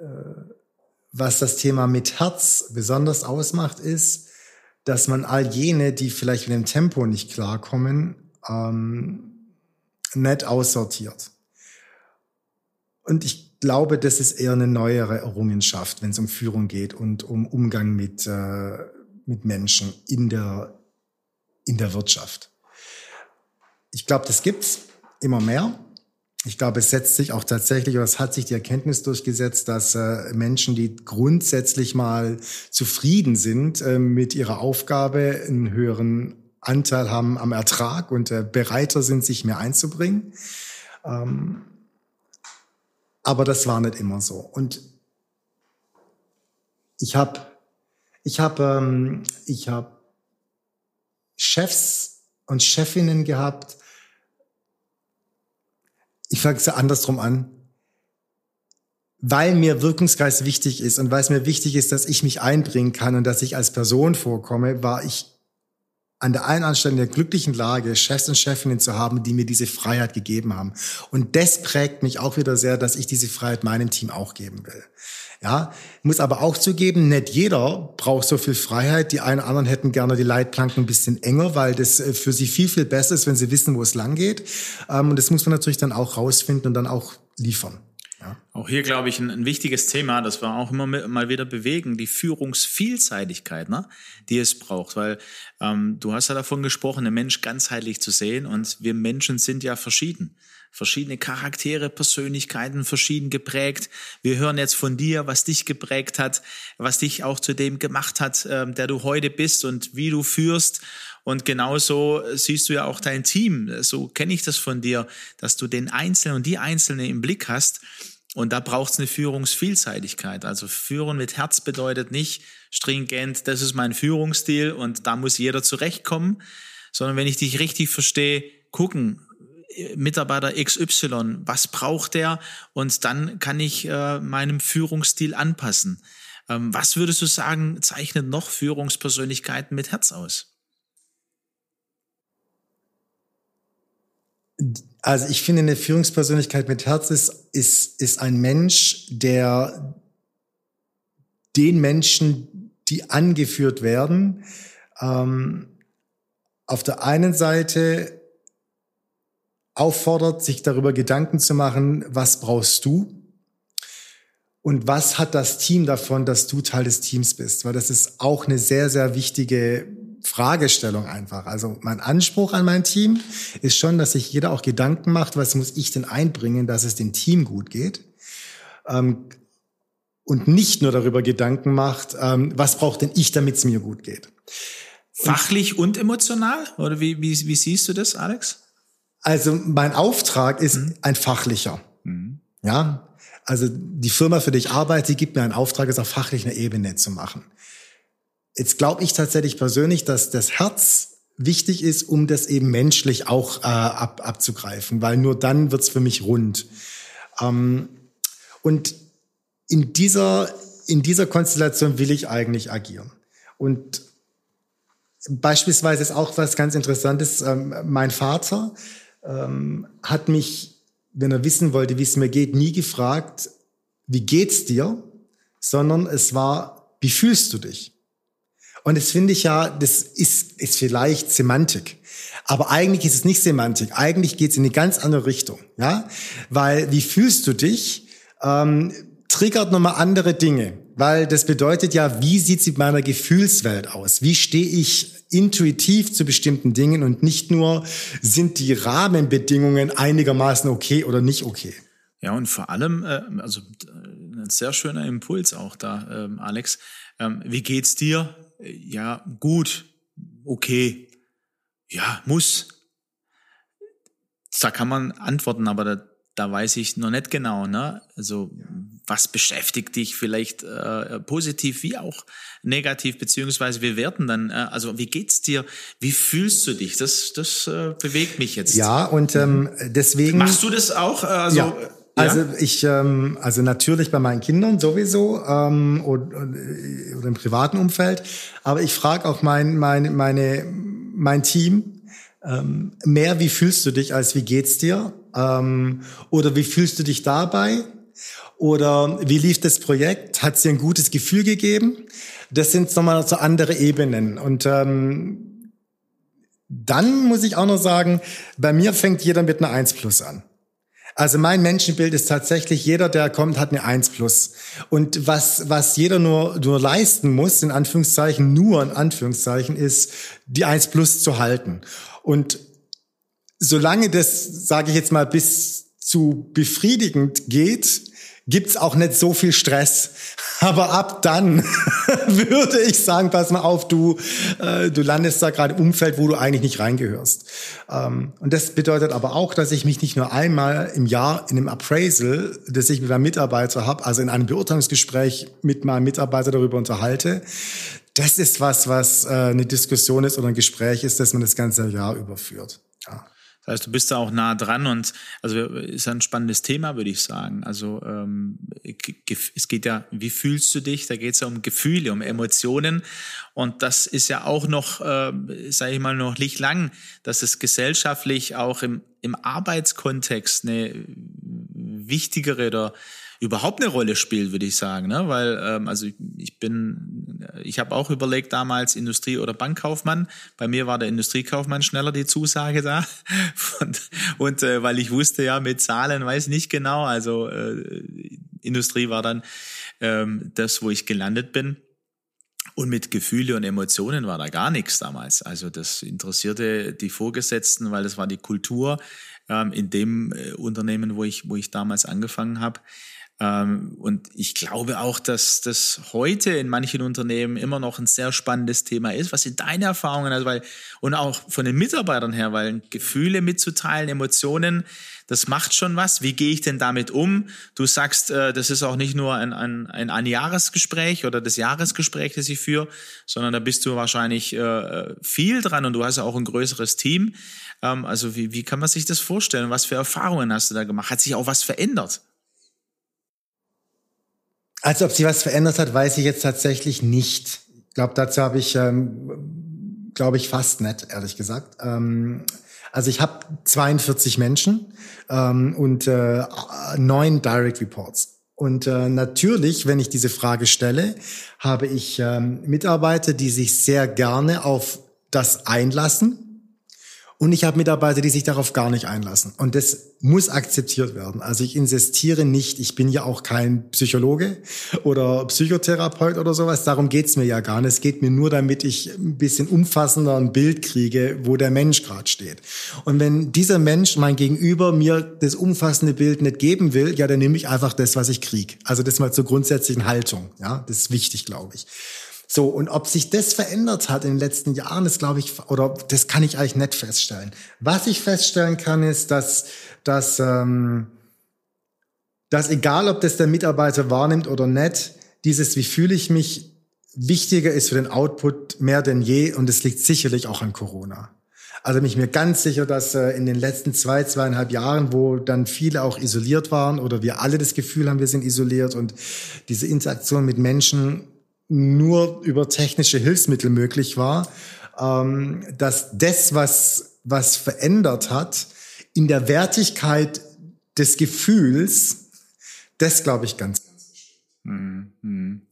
äh, was das Thema mit Herz besonders ausmacht, ist, dass man all jene, die vielleicht mit dem Tempo nicht klarkommen, ähm, nett aussortiert. Und ich glaube, das ist eher eine neuere Errungenschaft, wenn es um Führung geht und um Umgang mit, äh, mit Menschen in der, in der Wirtschaft. Ich glaube, das gibt's immer mehr. Ich glaube, es setzt sich auch tatsächlich, oder es hat sich die Erkenntnis durchgesetzt, dass äh, Menschen, die grundsätzlich mal zufrieden sind äh, mit ihrer Aufgabe, einen höheren Anteil haben am Ertrag und äh, bereiter sind, sich mehr einzubringen. Ähm, aber das war nicht immer so. Und ich habe ich hab, ähm, ich hab Chefs und Chefinnen gehabt. Ich fange es andersrum an. Weil mir Wirkungsgeist wichtig ist und weil es mir wichtig ist, dass ich mich einbringen kann und dass ich als Person vorkomme, war ich an der einen Anstelle in der glücklichen Lage, Chefs und Chefinnen zu haben, die mir diese Freiheit gegeben haben. Und das prägt mich auch wieder sehr, dass ich diese Freiheit meinem Team auch geben will. Ja, muss aber auch zugeben, nicht jeder braucht so viel Freiheit. Die einen anderen hätten gerne die Leitplanken ein bisschen enger, weil das äh, für sie viel, viel besser ist, wenn sie wissen, wo es lang geht. Ähm, und das muss man natürlich dann auch rausfinden und dann auch liefern. Auch hier, glaube ich, ein, ein, wichtiges Thema, das wir auch immer mal wieder bewegen, die Führungsvielseitigkeit, ne, die es braucht. Weil ähm, du hast ja davon gesprochen, den Mensch ganzheitlich zu sehen und wir Menschen sind ja verschieden. Verschiedene Charaktere, Persönlichkeiten, verschieden geprägt. Wir hören jetzt von dir, was dich geprägt hat, was dich auch zu dem gemacht hat, ähm, der du heute bist und wie du führst. Und genauso siehst du ja auch dein Team. So kenne ich das von dir, dass du den Einzelnen und die Einzelne im Blick hast. Und da braucht es eine Führungsvielseitigkeit. Also führen mit Herz bedeutet nicht stringent, das ist mein Führungsstil und da muss jeder zurechtkommen, sondern wenn ich dich richtig verstehe, gucken, Mitarbeiter XY, was braucht der? Und dann kann ich äh, meinem Führungsstil anpassen. Ähm, was würdest du sagen, zeichnet noch Führungspersönlichkeiten mit Herz aus? Also ich finde, eine Führungspersönlichkeit mit Herz ist, ist, ist ein Mensch, der den Menschen, die angeführt werden, ähm, auf der einen Seite auffordert, sich darüber Gedanken zu machen, was brauchst du? Und was hat das Team davon, dass du Teil des Teams bist? Weil das ist auch eine sehr, sehr wichtige Fragestellung einfach. Also mein Anspruch an mein Team ist schon, dass sich jeder auch Gedanken macht, was muss ich denn einbringen, dass es dem Team gut geht. Ähm, und nicht nur darüber Gedanken macht, ähm, was braucht denn ich, damit es mir gut geht. Fachlich und emotional? Oder wie, wie, wie siehst du das, Alex? Also mein Auftrag ist mhm. ein fachlicher. Mhm. Ja, also die Firma, für die ich arbeite, gibt mir einen Auftrag, es auf fachlicher Ebene zu machen. Jetzt glaube ich tatsächlich persönlich, dass das Herz wichtig ist, um das eben menschlich auch äh, ab, abzugreifen, weil nur dann wird's für mich rund. Ähm, und in dieser, in dieser Konstellation will ich eigentlich agieren. Und beispielsweise ist auch was ganz Interessantes, ähm, mein Vater ähm, hat mich, wenn er wissen wollte, wie es mir geht, nie gefragt, wie geht's dir, sondern es war, wie fühlst du dich? Und das finde ich ja, das ist, ist vielleicht Semantik. Aber eigentlich ist es nicht Semantik. Eigentlich geht es in eine ganz andere Richtung. Ja? Weil wie fühlst du dich, ähm, triggert nochmal andere Dinge. Weil das bedeutet ja, wie sieht es mit meiner Gefühlswelt aus? Wie stehe ich intuitiv zu bestimmten Dingen und nicht nur, sind die Rahmenbedingungen einigermaßen okay oder nicht okay? Ja, und vor allem, äh, also äh, ein sehr schöner Impuls auch da, ähm, Alex. Ähm, wie geht's dir? Ja, gut, okay, ja, muss. Da kann man antworten, aber da, da weiß ich noch nicht genau, ne? Also was beschäftigt dich vielleicht äh, positiv wie auch negativ, beziehungsweise wir werten dann, äh, also wie geht's dir, wie fühlst du dich? Das, das äh, bewegt mich jetzt. Ja, und ähm, deswegen. Machst du das auch? Äh, also, ja. Also ich, ähm, also natürlich bei meinen Kindern sowieso ähm, oder, oder im privaten Umfeld, aber ich frage auch mein, mein, meine, mein Team ähm, mehr, wie fühlst du dich, als wie geht's dir? Ähm, oder wie fühlst du dich dabei? Oder wie lief das Projekt? Hat dir ein gutes Gefühl gegeben? Das sind nochmal so andere Ebenen. Und ähm, dann muss ich auch noch sagen, bei mir fängt jeder mit einer 1 plus an. Also mein Menschenbild ist tatsächlich, jeder, der kommt, hat eine 1 plus. Und was, was jeder nur, nur leisten muss, in Anführungszeichen, nur in Anführungszeichen, ist, die 1 plus zu halten. Und solange das, sage ich jetzt mal, bis zu befriedigend geht, gibt's auch nicht so viel Stress. Aber ab dann würde ich sagen, pass mal auf, du, äh, du landest da gerade im Umfeld, wo du eigentlich nicht reingehörst. Ähm, und das bedeutet aber auch, dass ich mich nicht nur einmal im Jahr in einem Appraisal, das ich mit meinem Mitarbeiter habe, also in einem Beurteilungsgespräch mit meinem Mitarbeiter darüber unterhalte. Das ist was, was äh, eine Diskussion ist oder ein Gespräch ist, das man das ganze Jahr überführt. Ja. Das heißt, du bist da auch nah dran und also ist ein spannendes Thema, würde ich sagen. Also ähm, es geht ja, wie fühlst du dich? Da geht es ja um Gefühle, um Emotionen und das ist ja auch noch, äh, sage ich mal, noch nicht lang, dass es gesellschaftlich auch im, im Arbeitskontext eine wichtigere oder überhaupt eine Rolle spielt, würde ich sagen. Ne? Weil, ähm, also ich bin, ich habe auch überlegt damals Industrie- oder Bankkaufmann. Bei mir war der Industriekaufmann schneller die Zusage da. und und äh, weil ich wusste ja, mit Zahlen weiß ich nicht genau. Also äh, Industrie war dann ähm, das, wo ich gelandet bin. Und mit Gefühle und Emotionen war da gar nichts damals. Also das interessierte die Vorgesetzten, weil das war die Kultur ähm, in dem äh, Unternehmen, wo ich, wo ich damals angefangen habe. Ähm, und ich glaube auch, dass das heute in manchen Unternehmen immer noch ein sehr spannendes Thema ist. Was sind deine Erfahrungen? Also weil, und auch von den Mitarbeitern her, weil Gefühle mitzuteilen, Emotionen, das macht schon was. Wie gehe ich denn damit um? Du sagst, äh, das ist auch nicht nur ein, ein, ein, ein Jahresgespräch oder das Jahresgespräch, das ich führe, sondern da bist du wahrscheinlich äh, viel dran und du hast auch ein größeres Team. Ähm, also wie, wie kann man sich das vorstellen? Was für Erfahrungen hast du da gemacht? Hat sich auch was verändert? Also ob sich was verändert hat, weiß ich jetzt tatsächlich nicht. Ich glaube, dazu habe ich, ähm, glaube ich, fast nicht, ehrlich gesagt. Ähm, also ich habe 42 Menschen ähm, und äh, neun Direct Reports. Und äh, natürlich, wenn ich diese Frage stelle, habe ich ähm, Mitarbeiter, die sich sehr gerne auf das einlassen, und ich habe Mitarbeiter, die sich darauf gar nicht einlassen. Und das muss akzeptiert werden. Also ich insistiere nicht, ich bin ja auch kein Psychologe oder Psychotherapeut oder sowas. Darum geht's mir ja gar nicht. Es geht mir nur, damit ich ein bisschen umfassender ein Bild kriege, wo der Mensch gerade steht. Und wenn dieser Mensch, mein Gegenüber, mir das umfassende Bild nicht geben will, ja, dann nehme ich einfach das, was ich krieg. Also das mal zur grundsätzlichen Haltung. Ja, das ist wichtig, glaube ich. So, und ob sich das verändert hat in den letzten Jahren, ist, glaube ich, oder das kann ich eigentlich nicht feststellen. Was ich feststellen kann, ist, dass, dass, ähm, dass egal, ob das der Mitarbeiter wahrnimmt oder nicht, dieses, wie fühle ich mich, wichtiger ist für den Output mehr denn je und es liegt sicherlich auch an Corona. Also bin ich mir ganz sicher, dass äh, in den letzten zwei, zweieinhalb Jahren, wo dann viele auch isoliert waren oder wir alle das Gefühl haben, wir sind isoliert und diese Interaktion mit Menschen nur über technische Hilfsmittel möglich war, ähm, dass das, was, was verändert hat, in der Wertigkeit des Gefühls, das glaube ich ganz. Mhm. Mhm.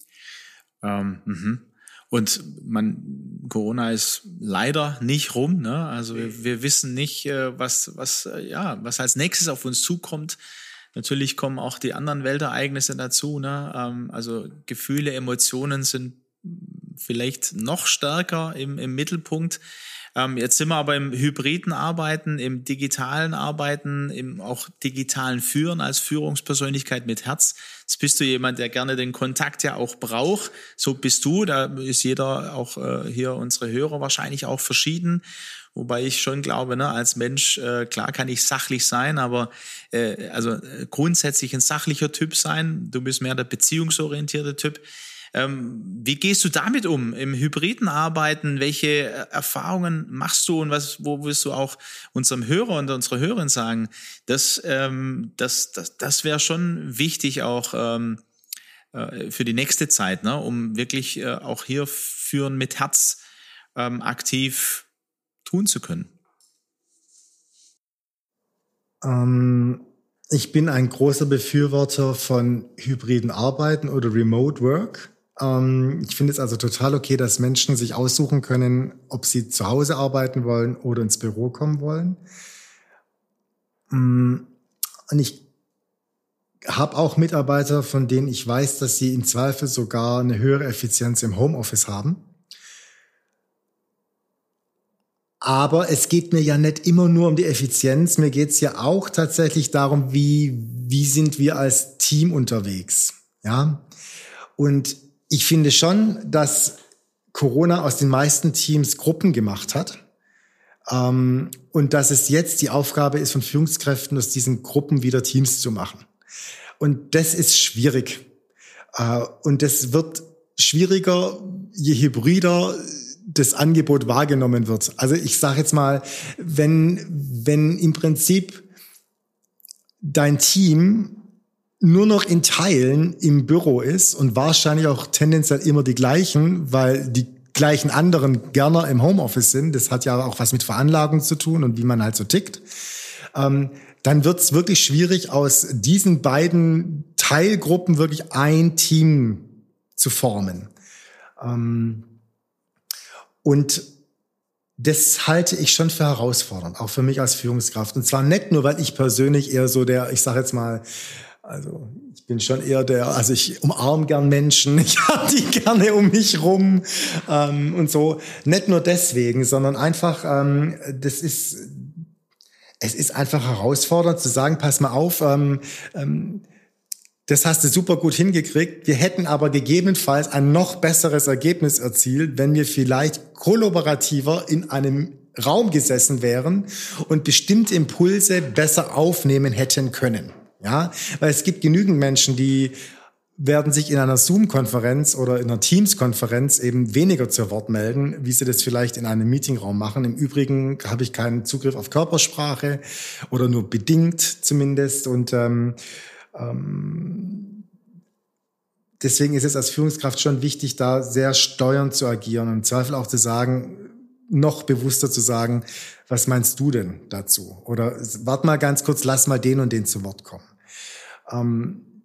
Ähm, mhm. Und man, Corona ist leider nicht rum. Ne? Also wir, wir wissen nicht, äh, was, was, äh, ja, was als nächstes auf uns zukommt. Natürlich kommen auch die anderen Weltereignisse dazu. Ne? Ähm, also Gefühle, Emotionen sind vielleicht noch stärker im, im Mittelpunkt. Ähm, jetzt sind wir aber im hybriden Arbeiten, im digitalen Arbeiten, im auch digitalen Führen als Führungspersönlichkeit mit Herz. Jetzt bist du jemand, der gerne den Kontakt ja auch braucht. So bist du. Da ist jeder, auch äh, hier unsere Hörer wahrscheinlich auch verschieden. Wobei ich schon glaube, ne, als Mensch, äh, klar kann ich sachlich sein, aber äh, also äh, grundsätzlich ein sachlicher Typ sein. Du bist mehr der beziehungsorientierte Typ. Ähm, wie gehst du damit um im hybriden Arbeiten? Welche äh, Erfahrungen machst du und was, wo willst du auch unserem Hörer und unserer Hörerin sagen? Das, ähm, das, das, das wäre schon wichtig auch ähm, äh, für die nächste Zeit, ne? um wirklich äh, auch hier führen mit Herz ähm, aktiv tun zu können. Ähm, ich bin ein großer Befürworter von hybriden Arbeiten oder Remote Work. Ähm, ich finde es also total okay, dass Menschen sich aussuchen können, ob sie zu Hause arbeiten wollen oder ins Büro kommen wollen. Mm, und ich habe auch Mitarbeiter, von denen ich weiß, dass sie im Zweifel sogar eine höhere Effizienz im Homeoffice haben. Aber es geht mir ja nicht immer nur um die Effizienz, mir geht es ja auch tatsächlich darum, wie, wie sind wir als Team unterwegs. Ja. Und ich finde schon, dass Corona aus den meisten Teams Gruppen gemacht hat. Ähm, und dass es jetzt die Aufgabe ist von Führungskräften, aus diesen Gruppen wieder Teams zu machen. Und das ist schwierig. Äh, und das wird schwieriger, je hybrider das Angebot wahrgenommen wird. Also ich sage jetzt mal, wenn, wenn im Prinzip dein Team nur noch in Teilen im Büro ist und wahrscheinlich auch tendenziell immer die gleichen, weil die gleichen anderen gerne im Homeoffice sind. Das hat ja auch was mit Veranlagung zu tun und wie man halt so tickt. Ähm, dann wird es wirklich schwierig, aus diesen beiden Teilgruppen wirklich ein Team zu formen. Ähm, und das halte ich schon für herausfordernd, auch für mich als Führungskraft. Und zwar nicht nur, weil ich persönlich eher so der, ich sage jetzt mal, also ich bin schon eher der, also ich umarme gern Menschen, ich habe die gerne um mich rum ähm, und so. Nicht nur deswegen, sondern einfach, ähm, das ist, es ist einfach herausfordernd zu sagen, pass mal auf, ähm, ähm, das hast du super gut hingekriegt. Wir hätten aber gegebenenfalls ein noch besseres Ergebnis erzielt, wenn wir vielleicht kollaborativer in einem Raum gesessen wären und bestimmte Impulse besser aufnehmen hätten können. Ja, weil es gibt genügend Menschen, die werden sich in einer Zoom-Konferenz oder in einer Teams-Konferenz eben weniger zu Wort melden, wie sie das vielleicht in einem Meetingraum machen. Im Übrigen habe ich keinen Zugriff auf Körpersprache oder nur bedingt zumindest. Und ähm, deswegen ist es als Führungskraft schon wichtig, da sehr steuernd zu agieren und im Zweifel auch zu sagen, noch bewusster zu sagen, was meinst du denn dazu? Oder wart mal ganz kurz, lass mal den und den zu Wort kommen. Ähm,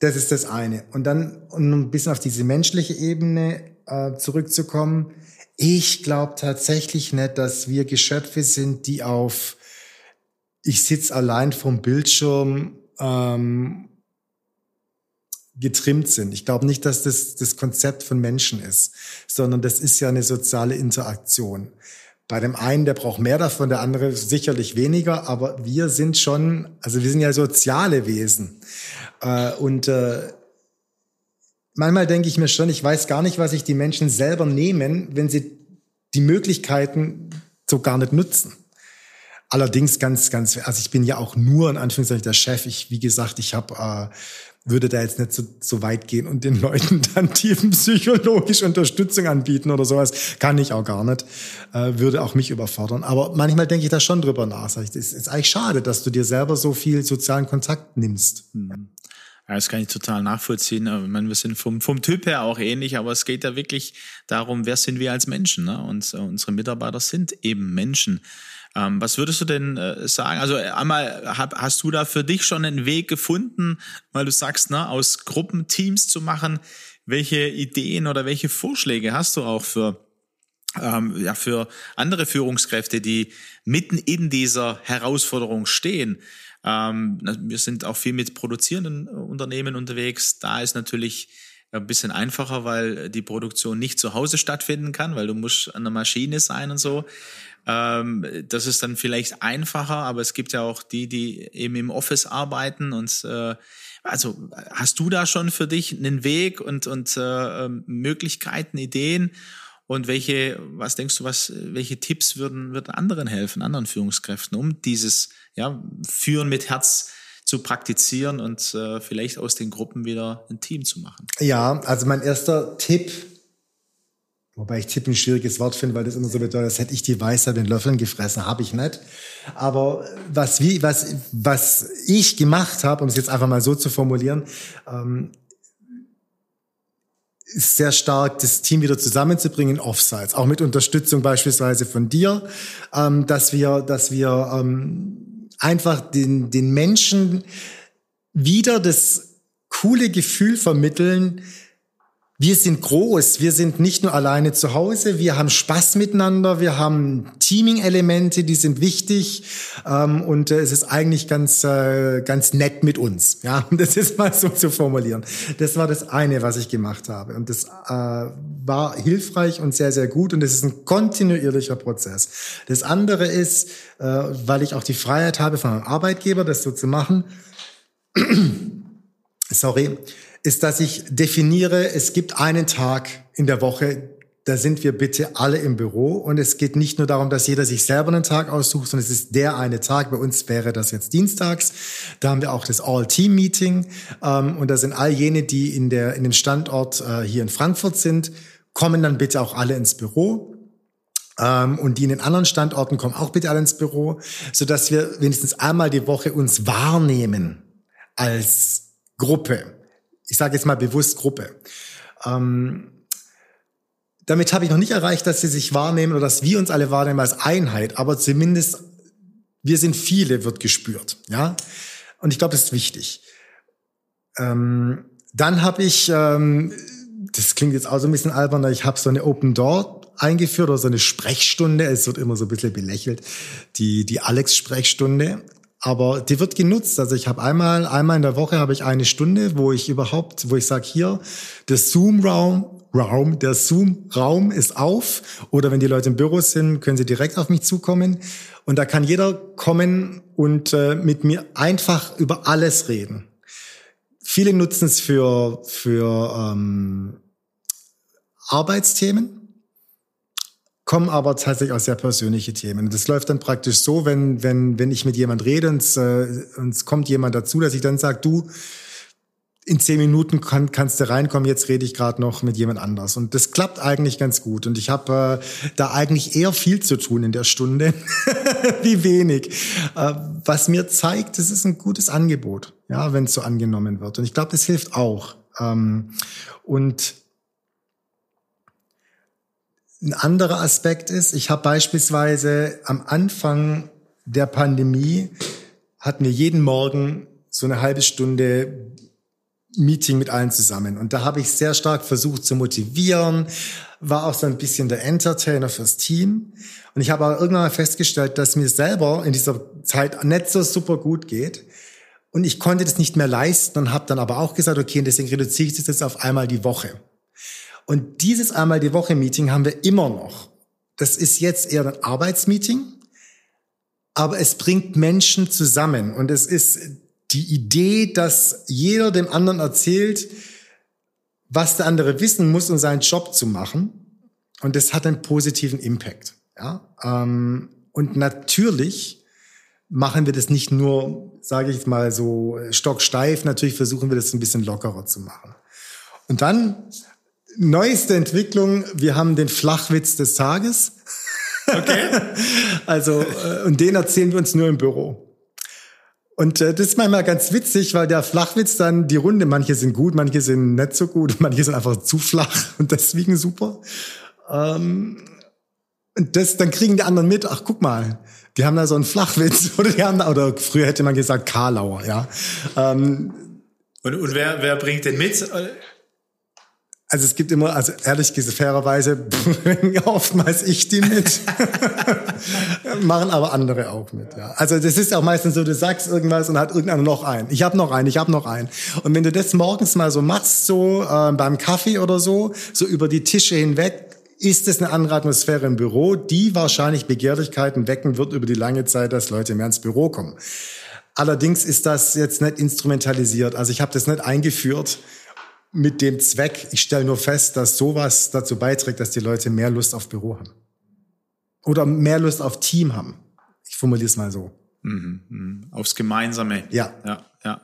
das ist das eine. Und dann, um ein bisschen auf diese menschliche Ebene äh, zurückzukommen, ich glaube tatsächlich nicht, dass wir Geschöpfe sind, die auf ich sitze allein vom Bildschirm ähm, getrimmt sind. Ich glaube nicht, dass das das Konzept von Menschen ist, sondern das ist ja eine soziale Interaktion. Bei dem einen, der braucht mehr davon, der andere sicherlich weniger, aber wir sind schon, also wir sind ja soziale Wesen. Äh, und äh, manchmal denke ich mir schon, ich weiß gar nicht, was sich die Menschen selber nehmen, wenn sie die Möglichkeiten so gar nicht nutzen. Allerdings ganz, ganz, also ich bin ja auch nur in Anführungszeichen der Chef. Ich, wie gesagt, ich habe äh, würde da jetzt nicht so, so weit gehen und den Leuten dann tiefenpsychologische Unterstützung anbieten oder sowas. Kann ich auch gar nicht. Äh, würde auch mich überfordern. Aber manchmal denke ich da schon drüber nach. Es ist eigentlich schade, dass du dir selber so viel sozialen Kontakt nimmst. Hm. Ja, das kann ich total nachvollziehen. Ich meine, wir sind vom, vom Typ her auch ähnlich, aber es geht ja wirklich darum, wer sind wir als Menschen? Ne? Und äh, unsere Mitarbeiter sind eben Menschen. Ähm, was würdest du denn äh, sagen? Also einmal hab, hast du da für dich schon einen Weg gefunden, weil du sagst, ne, aus Gruppenteams zu machen. Welche Ideen oder welche Vorschläge hast du auch für ähm, ja, für andere Führungskräfte, die mitten in dieser Herausforderung stehen? Ähm, wir sind auch viel mit produzierenden Unternehmen unterwegs. Da ist natürlich ein bisschen einfacher, weil die Produktion nicht zu Hause stattfinden kann, weil du musst an der Maschine sein und so. Ähm, das ist dann vielleicht einfacher, aber es gibt ja auch die, die eben im Office arbeiten und äh, also hast du da schon für dich einen Weg und, und äh, Möglichkeiten, Ideen? Und welche, was denkst du, was, welche Tipps würden, würden anderen helfen, anderen Führungskräften, um dieses ja, Führen mit Herz zu praktizieren und äh, vielleicht aus den Gruppen wieder ein Team zu machen? Ja, also mein erster Tipp, wobei ich Tipp ein schwieriges Wort finde, weil das immer so bedeutet, als hätte ich die Weisheit in Löffeln gefressen, habe ich nicht. Aber was, wie, was, was ich gemacht habe, um es jetzt einfach mal so zu formulieren, ähm, ist sehr stark, das Team wieder zusammenzubringen in Offsites, auch mit Unterstützung beispielsweise von dir, ähm, dass wir, dass wir ähm, einfach den, den Menschen wieder das coole Gefühl vermitteln, wir sind groß, wir sind nicht nur alleine zu Hause, wir haben Spaß miteinander, wir haben Teaming-Elemente, die sind wichtig ähm, und äh, es ist eigentlich ganz, äh, ganz nett mit uns. Ja, das ist mal so zu formulieren. Das war das eine, was ich gemacht habe und das äh, war hilfreich und sehr, sehr gut und es ist ein kontinuierlicher Prozess. Das andere ist, äh, weil ich auch die Freiheit habe von einem Arbeitgeber, das so zu machen, sorry, ist, dass ich definiere, es gibt einen Tag in der Woche, da sind wir bitte alle im Büro. Und es geht nicht nur darum, dass jeder sich selber einen Tag aussucht, sondern es ist der eine Tag. Bei uns wäre das jetzt dienstags. Da haben wir auch das All-Team-Meeting. Ähm, und da sind all jene, die in, der, in dem Standort äh, hier in Frankfurt sind, kommen dann bitte auch alle ins Büro. Ähm, und die in den anderen Standorten kommen auch bitte alle ins Büro, sodass wir wenigstens einmal die Woche uns wahrnehmen als Gruppe ich sage jetzt mal bewusst Gruppe. Ähm, damit habe ich noch nicht erreicht, dass sie sich wahrnehmen oder dass wir uns alle wahrnehmen als Einheit, aber zumindest wir sind viele, wird gespürt. Ja, und ich glaube, das ist wichtig. Ähm, dann habe ich, ähm, das klingt jetzt auch so ein bisschen alberner, ich habe so eine Open Door eingeführt oder so eine Sprechstunde. Es wird immer so ein bisschen belächelt, die die Alex-Sprechstunde. Aber die wird genutzt. Also ich habe einmal, einmal in der Woche habe ich eine Stunde, wo ich überhaupt, wo ich sage, hier, der Zoom-Raum, Raum, der Zoom-Raum ist auf. Oder wenn die Leute im Büro sind, können sie direkt auf mich zukommen. Und da kann jeder kommen und äh, mit mir einfach über alles reden. Viele nutzen es für, für ähm, Arbeitsthemen kommen aber tatsächlich auch sehr persönliche Themen. Das läuft dann praktisch so, wenn, wenn, wenn ich mit jemand rede und es, äh, und es kommt jemand dazu, dass ich dann sage, du, in zehn Minuten kann, kannst du reinkommen, jetzt rede ich gerade noch mit jemand anders. Und das klappt eigentlich ganz gut. Und ich habe äh, da eigentlich eher viel zu tun in der Stunde, wie wenig. Äh, was mir zeigt, es ist ein gutes Angebot, ja, wenn es so angenommen wird. Und ich glaube, das hilft auch. Ähm, und ein anderer Aspekt ist, ich habe beispielsweise am Anfang der Pandemie hatten wir jeden Morgen so eine halbe Stunde Meeting mit allen zusammen. Und da habe ich sehr stark versucht zu motivieren, war auch so ein bisschen der Entertainer fürs Team. Und ich habe aber irgendwann mal festgestellt, dass mir selber in dieser Zeit nicht so super gut geht. Und ich konnte das nicht mehr leisten und habe dann aber auch gesagt, okay, deswegen reduziere ich das jetzt auf einmal die Woche. Und dieses einmal die Woche Meeting haben wir immer noch. Das ist jetzt eher ein Arbeitsmeeting, aber es bringt Menschen zusammen und es ist die Idee, dass jeder dem anderen erzählt, was der andere wissen muss, um seinen Job zu machen. Und das hat einen positiven Impact. Ja? Ähm, und natürlich machen wir das nicht nur, sage ich mal so, stocksteif. Natürlich versuchen wir das ein bisschen lockerer zu machen. Und dann Neueste Entwicklung, wir haben den Flachwitz des Tages. Okay. also, äh, und den erzählen wir uns nur im Büro. Und äh, das ist manchmal ganz witzig, weil der Flachwitz dann die Runde, manche sind gut, manche sind nicht so gut, manche sind einfach zu flach und deswegen super. Ähm, und das, dann kriegen die anderen mit, ach guck mal, die haben da so einen Flachwitz oder die haben da, oder früher hätte man gesagt Karlauer, ja. Ähm, und, und wer, wer bringt den mit? Also es gibt immer, also ehrlich gesagt, fairerweise bringe oftmals ich die mit. Machen aber andere auch mit, ja. Also das ist auch meistens so, du sagst irgendwas und hat irgendeiner noch einen. Ich habe noch einen, ich habe noch einen. Und wenn du das morgens mal so machst, so äh, beim Kaffee oder so, so über die Tische hinweg, ist es eine andere Atmosphäre im Büro, die wahrscheinlich Begehrlichkeiten wecken wird über die lange Zeit, dass Leute mehr ins Büro kommen. Allerdings ist das jetzt nicht instrumentalisiert. Also ich habe das nicht eingeführt mit dem Zweck, ich stelle nur fest, dass sowas dazu beiträgt, dass die Leute mehr Lust auf Büro haben. Oder mehr Lust auf Team haben. Ich formuliere es mal so. Mhm, mh. Aufs Gemeinsame. Ja. Ja, ja.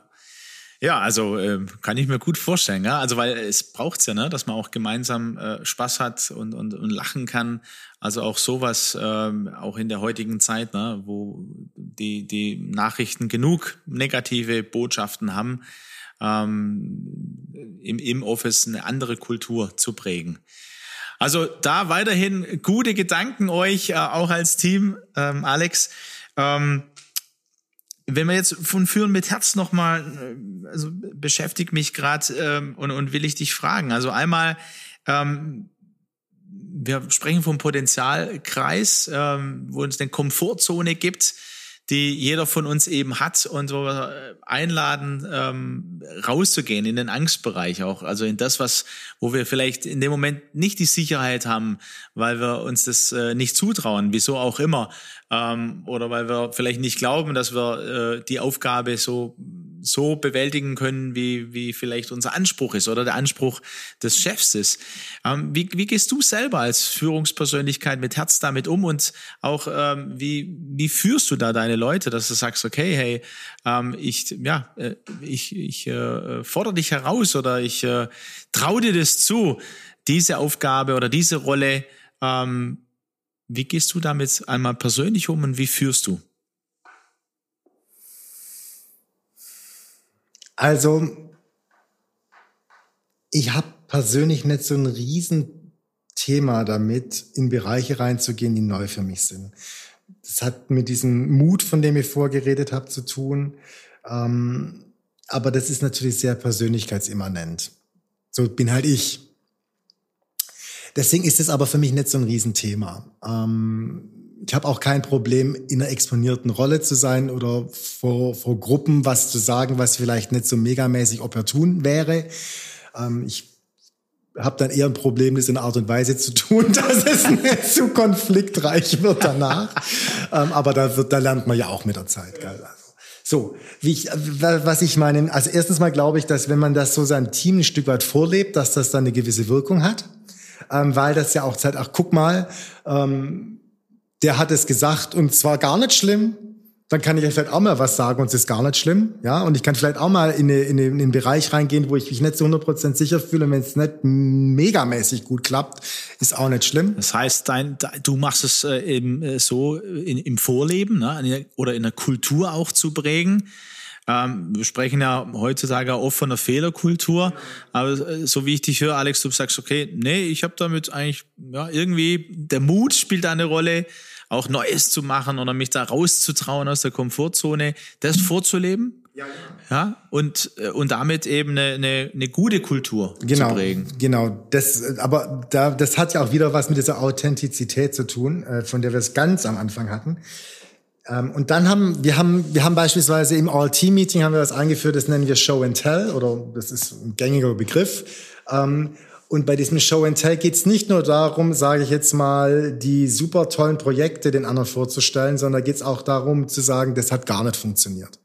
Ja, also äh, kann ich mir gut vorstellen, ja. Also weil es braucht's ja, ne, dass man auch gemeinsam äh, Spaß hat und, und, und lachen kann. Also auch sowas, ähm, auch in der heutigen Zeit, ne, wo die, die Nachrichten genug negative Botschaften haben, ähm, im, im Office eine andere Kultur zu prägen. Also da weiterhin gute Gedanken euch, äh, auch als Team, ähm, Alex. Ähm, wenn wir jetzt von Führen mit Herz nochmal, äh, also beschäftigt mich gerade ähm, und, und will ich dich fragen. Also einmal, ähm, wir sprechen vom Potenzialkreis, ähm, wo es eine Komfortzone gibt die jeder von uns eben hat und wo wir äh, einladen, ähm, rauszugehen in den Angstbereich auch. Also in das, was, wo wir vielleicht in dem Moment nicht die Sicherheit haben, weil wir uns das äh, nicht zutrauen, wieso auch immer. Ähm, oder weil wir vielleicht nicht glauben, dass wir äh, die Aufgabe so so bewältigen können, wie, wie vielleicht unser Anspruch ist oder der Anspruch des Chefs ist. Ähm, wie, wie gehst du selber als Führungspersönlichkeit mit Herz damit um und auch ähm, wie, wie führst du da deine Leute, dass du sagst, okay, hey, ähm, ich, ja, äh, ich, ich äh, fordere dich heraus oder ich äh, traue dir das zu, diese Aufgabe oder diese Rolle, ähm, wie gehst du damit einmal persönlich um und wie führst du? Also, ich habe persönlich nicht so ein Riesenthema damit, in Bereiche reinzugehen, die neu für mich sind. Das hat mit diesem Mut, von dem ich vorgeredet habe, zu tun. Ähm, aber das ist natürlich sehr persönlichkeitsimmanent. So bin halt ich. Deswegen ist es aber für mich nicht so ein Riesenthema. Ähm, ich habe auch kein Problem, in einer exponierten Rolle zu sein oder vor, vor Gruppen was zu sagen, was vielleicht nicht so megamäßig opportun wäre. Ähm, ich habe dann eher ein Problem, das in einer Art und Weise zu tun, dass es nicht zu konfliktreich wird danach. ähm, aber da, wird, da lernt man ja auch mit der Zeit. Gell? Also, so, wie ich, was ich meine, also erstens mal glaube ich, dass wenn man das so seinem Team ein Stück weit vorlebt, dass das dann eine gewisse Wirkung hat, ähm, weil das ja auch zeigt, ach guck mal, ähm, der hat es gesagt und zwar gar nicht schlimm, dann kann ich ja vielleicht auch mal was sagen und es ist gar nicht schlimm, ja, und ich kann vielleicht auch mal in, eine, in, eine, in einen Bereich reingehen, wo ich mich nicht zu 100% sicher fühle und wenn es nicht megamäßig gut klappt, ist auch nicht schlimm. Das heißt, dein, du machst es äh, eben äh, so in, im Vorleben ne, oder in der Kultur auch zu prägen, ähm, wir sprechen ja heutzutage oft von einer Fehlerkultur, aber äh, so wie ich dich höre, Alex, du sagst, okay, nee, ich habe damit eigentlich, ja, irgendwie, der Mut spielt da eine Rolle, auch Neues zu machen oder mich da rauszutrauen aus der Komfortzone, das vorzuleben. Ja, genau. ja und, äh, und damit eben eine, eine, eine gute Kultur genau, zu prägen. Genau, das, aber da, das hat ja auch wieder was mit dieser Authentizität zu tun, äh, von der wir es ganz am Anfang hatten. Ähm, und dann haben wir haben wir haben beispielsweise im All-Team-Meeting haben wir das eingeführt, das nennen wir Show and Tell oder das ist ein gängiger Begriff. Ähm, und bei diesem Show and Tell geht es nicht nur darum, sage ich jetzt mal, die super tollen Projekte den anderen vorzustellen, sondern geht es auch darum zu sagen, das hat gar nicht funktioniert.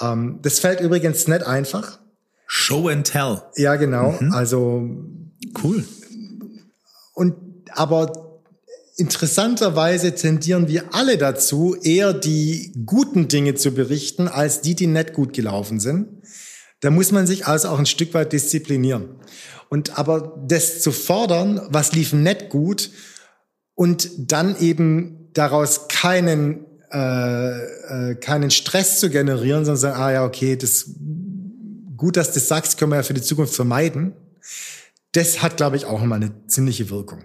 Ähm, das fällt übrigens nicht einfach. Show and Tell. Ja, genau. Mhm. Also cool. Und aber interessanterweise tendieren wir alle dazu, eher die guten Dinge zu berichten, als die, die nicht gut gelaufen sind. Da muss man sich also auch ein Stück weit disziplinieren. Und aber das zu fordern, was lief nicht gut, und dann eben daraus keinen, äh, äh, keinen Stress zu generieren, sondern sagen, ah ja, okay, das gut, dass du das sagst, können wir ja für die Zukunft vermeiden. Das hat, glaube ich, auch immer eine ziemliche Wirkung.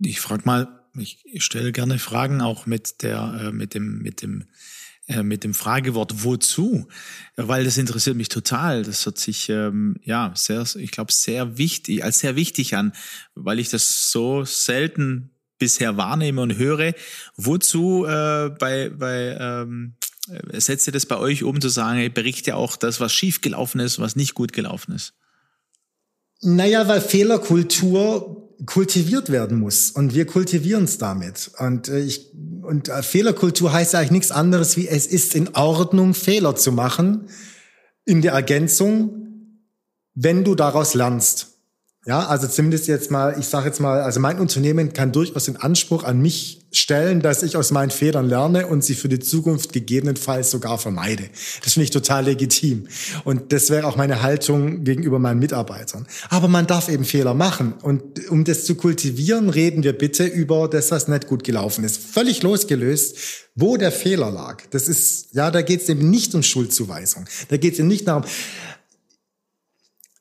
Ich frage mal, ich stelle gerne Fragen auch mit der, äh, mit dem, mit dem, äh, mit dem Fragewort wozu, weil das interessiert mich total. Das hört sich ähm, ja sehr, ich glaube sehr wichtig, als sehr wichtig an, weil ich das so selten bisher wahrnehme und höre. Wozu äh, bei bei ähm, setzt ihr das bei euch um zu sagen, berichte auch das, was schief gelaufen ist, was nicht gut gelaufen ist? Naja, weil Fehlerkultur kultiviert werden muss und wir kultivieren es damit. Und äh, ich und äh, Fehlerkultur heißt eigentlich nichts anderes wie es ist in Ordnung Fehler zu machen in der Ergänzung, wenn du daraus lernst. Ja, also zumindest jetzt mal, ich sage jetzt mal, also mein Unternehmen kann durchaus den Anspruch an mich stellen, dass ich aus meinen Fehlern lerne und sie für die Zukunft gegebenenfalls sogar vermeide. Das finde ich total legitim. Und das wäre auch meine Haltung gegenüber meinen Mitarbeitern. Aber man darf eben Fehler machen. Und um das zu kultivieren, reden wir bitte über das, was nicht gut gelaufen ist. Völlig losgelöst, wo der Fehler lag. Das ist, ja, da geht es eben nicht um Schuldzuweisung. Da geht es eben nicht darum,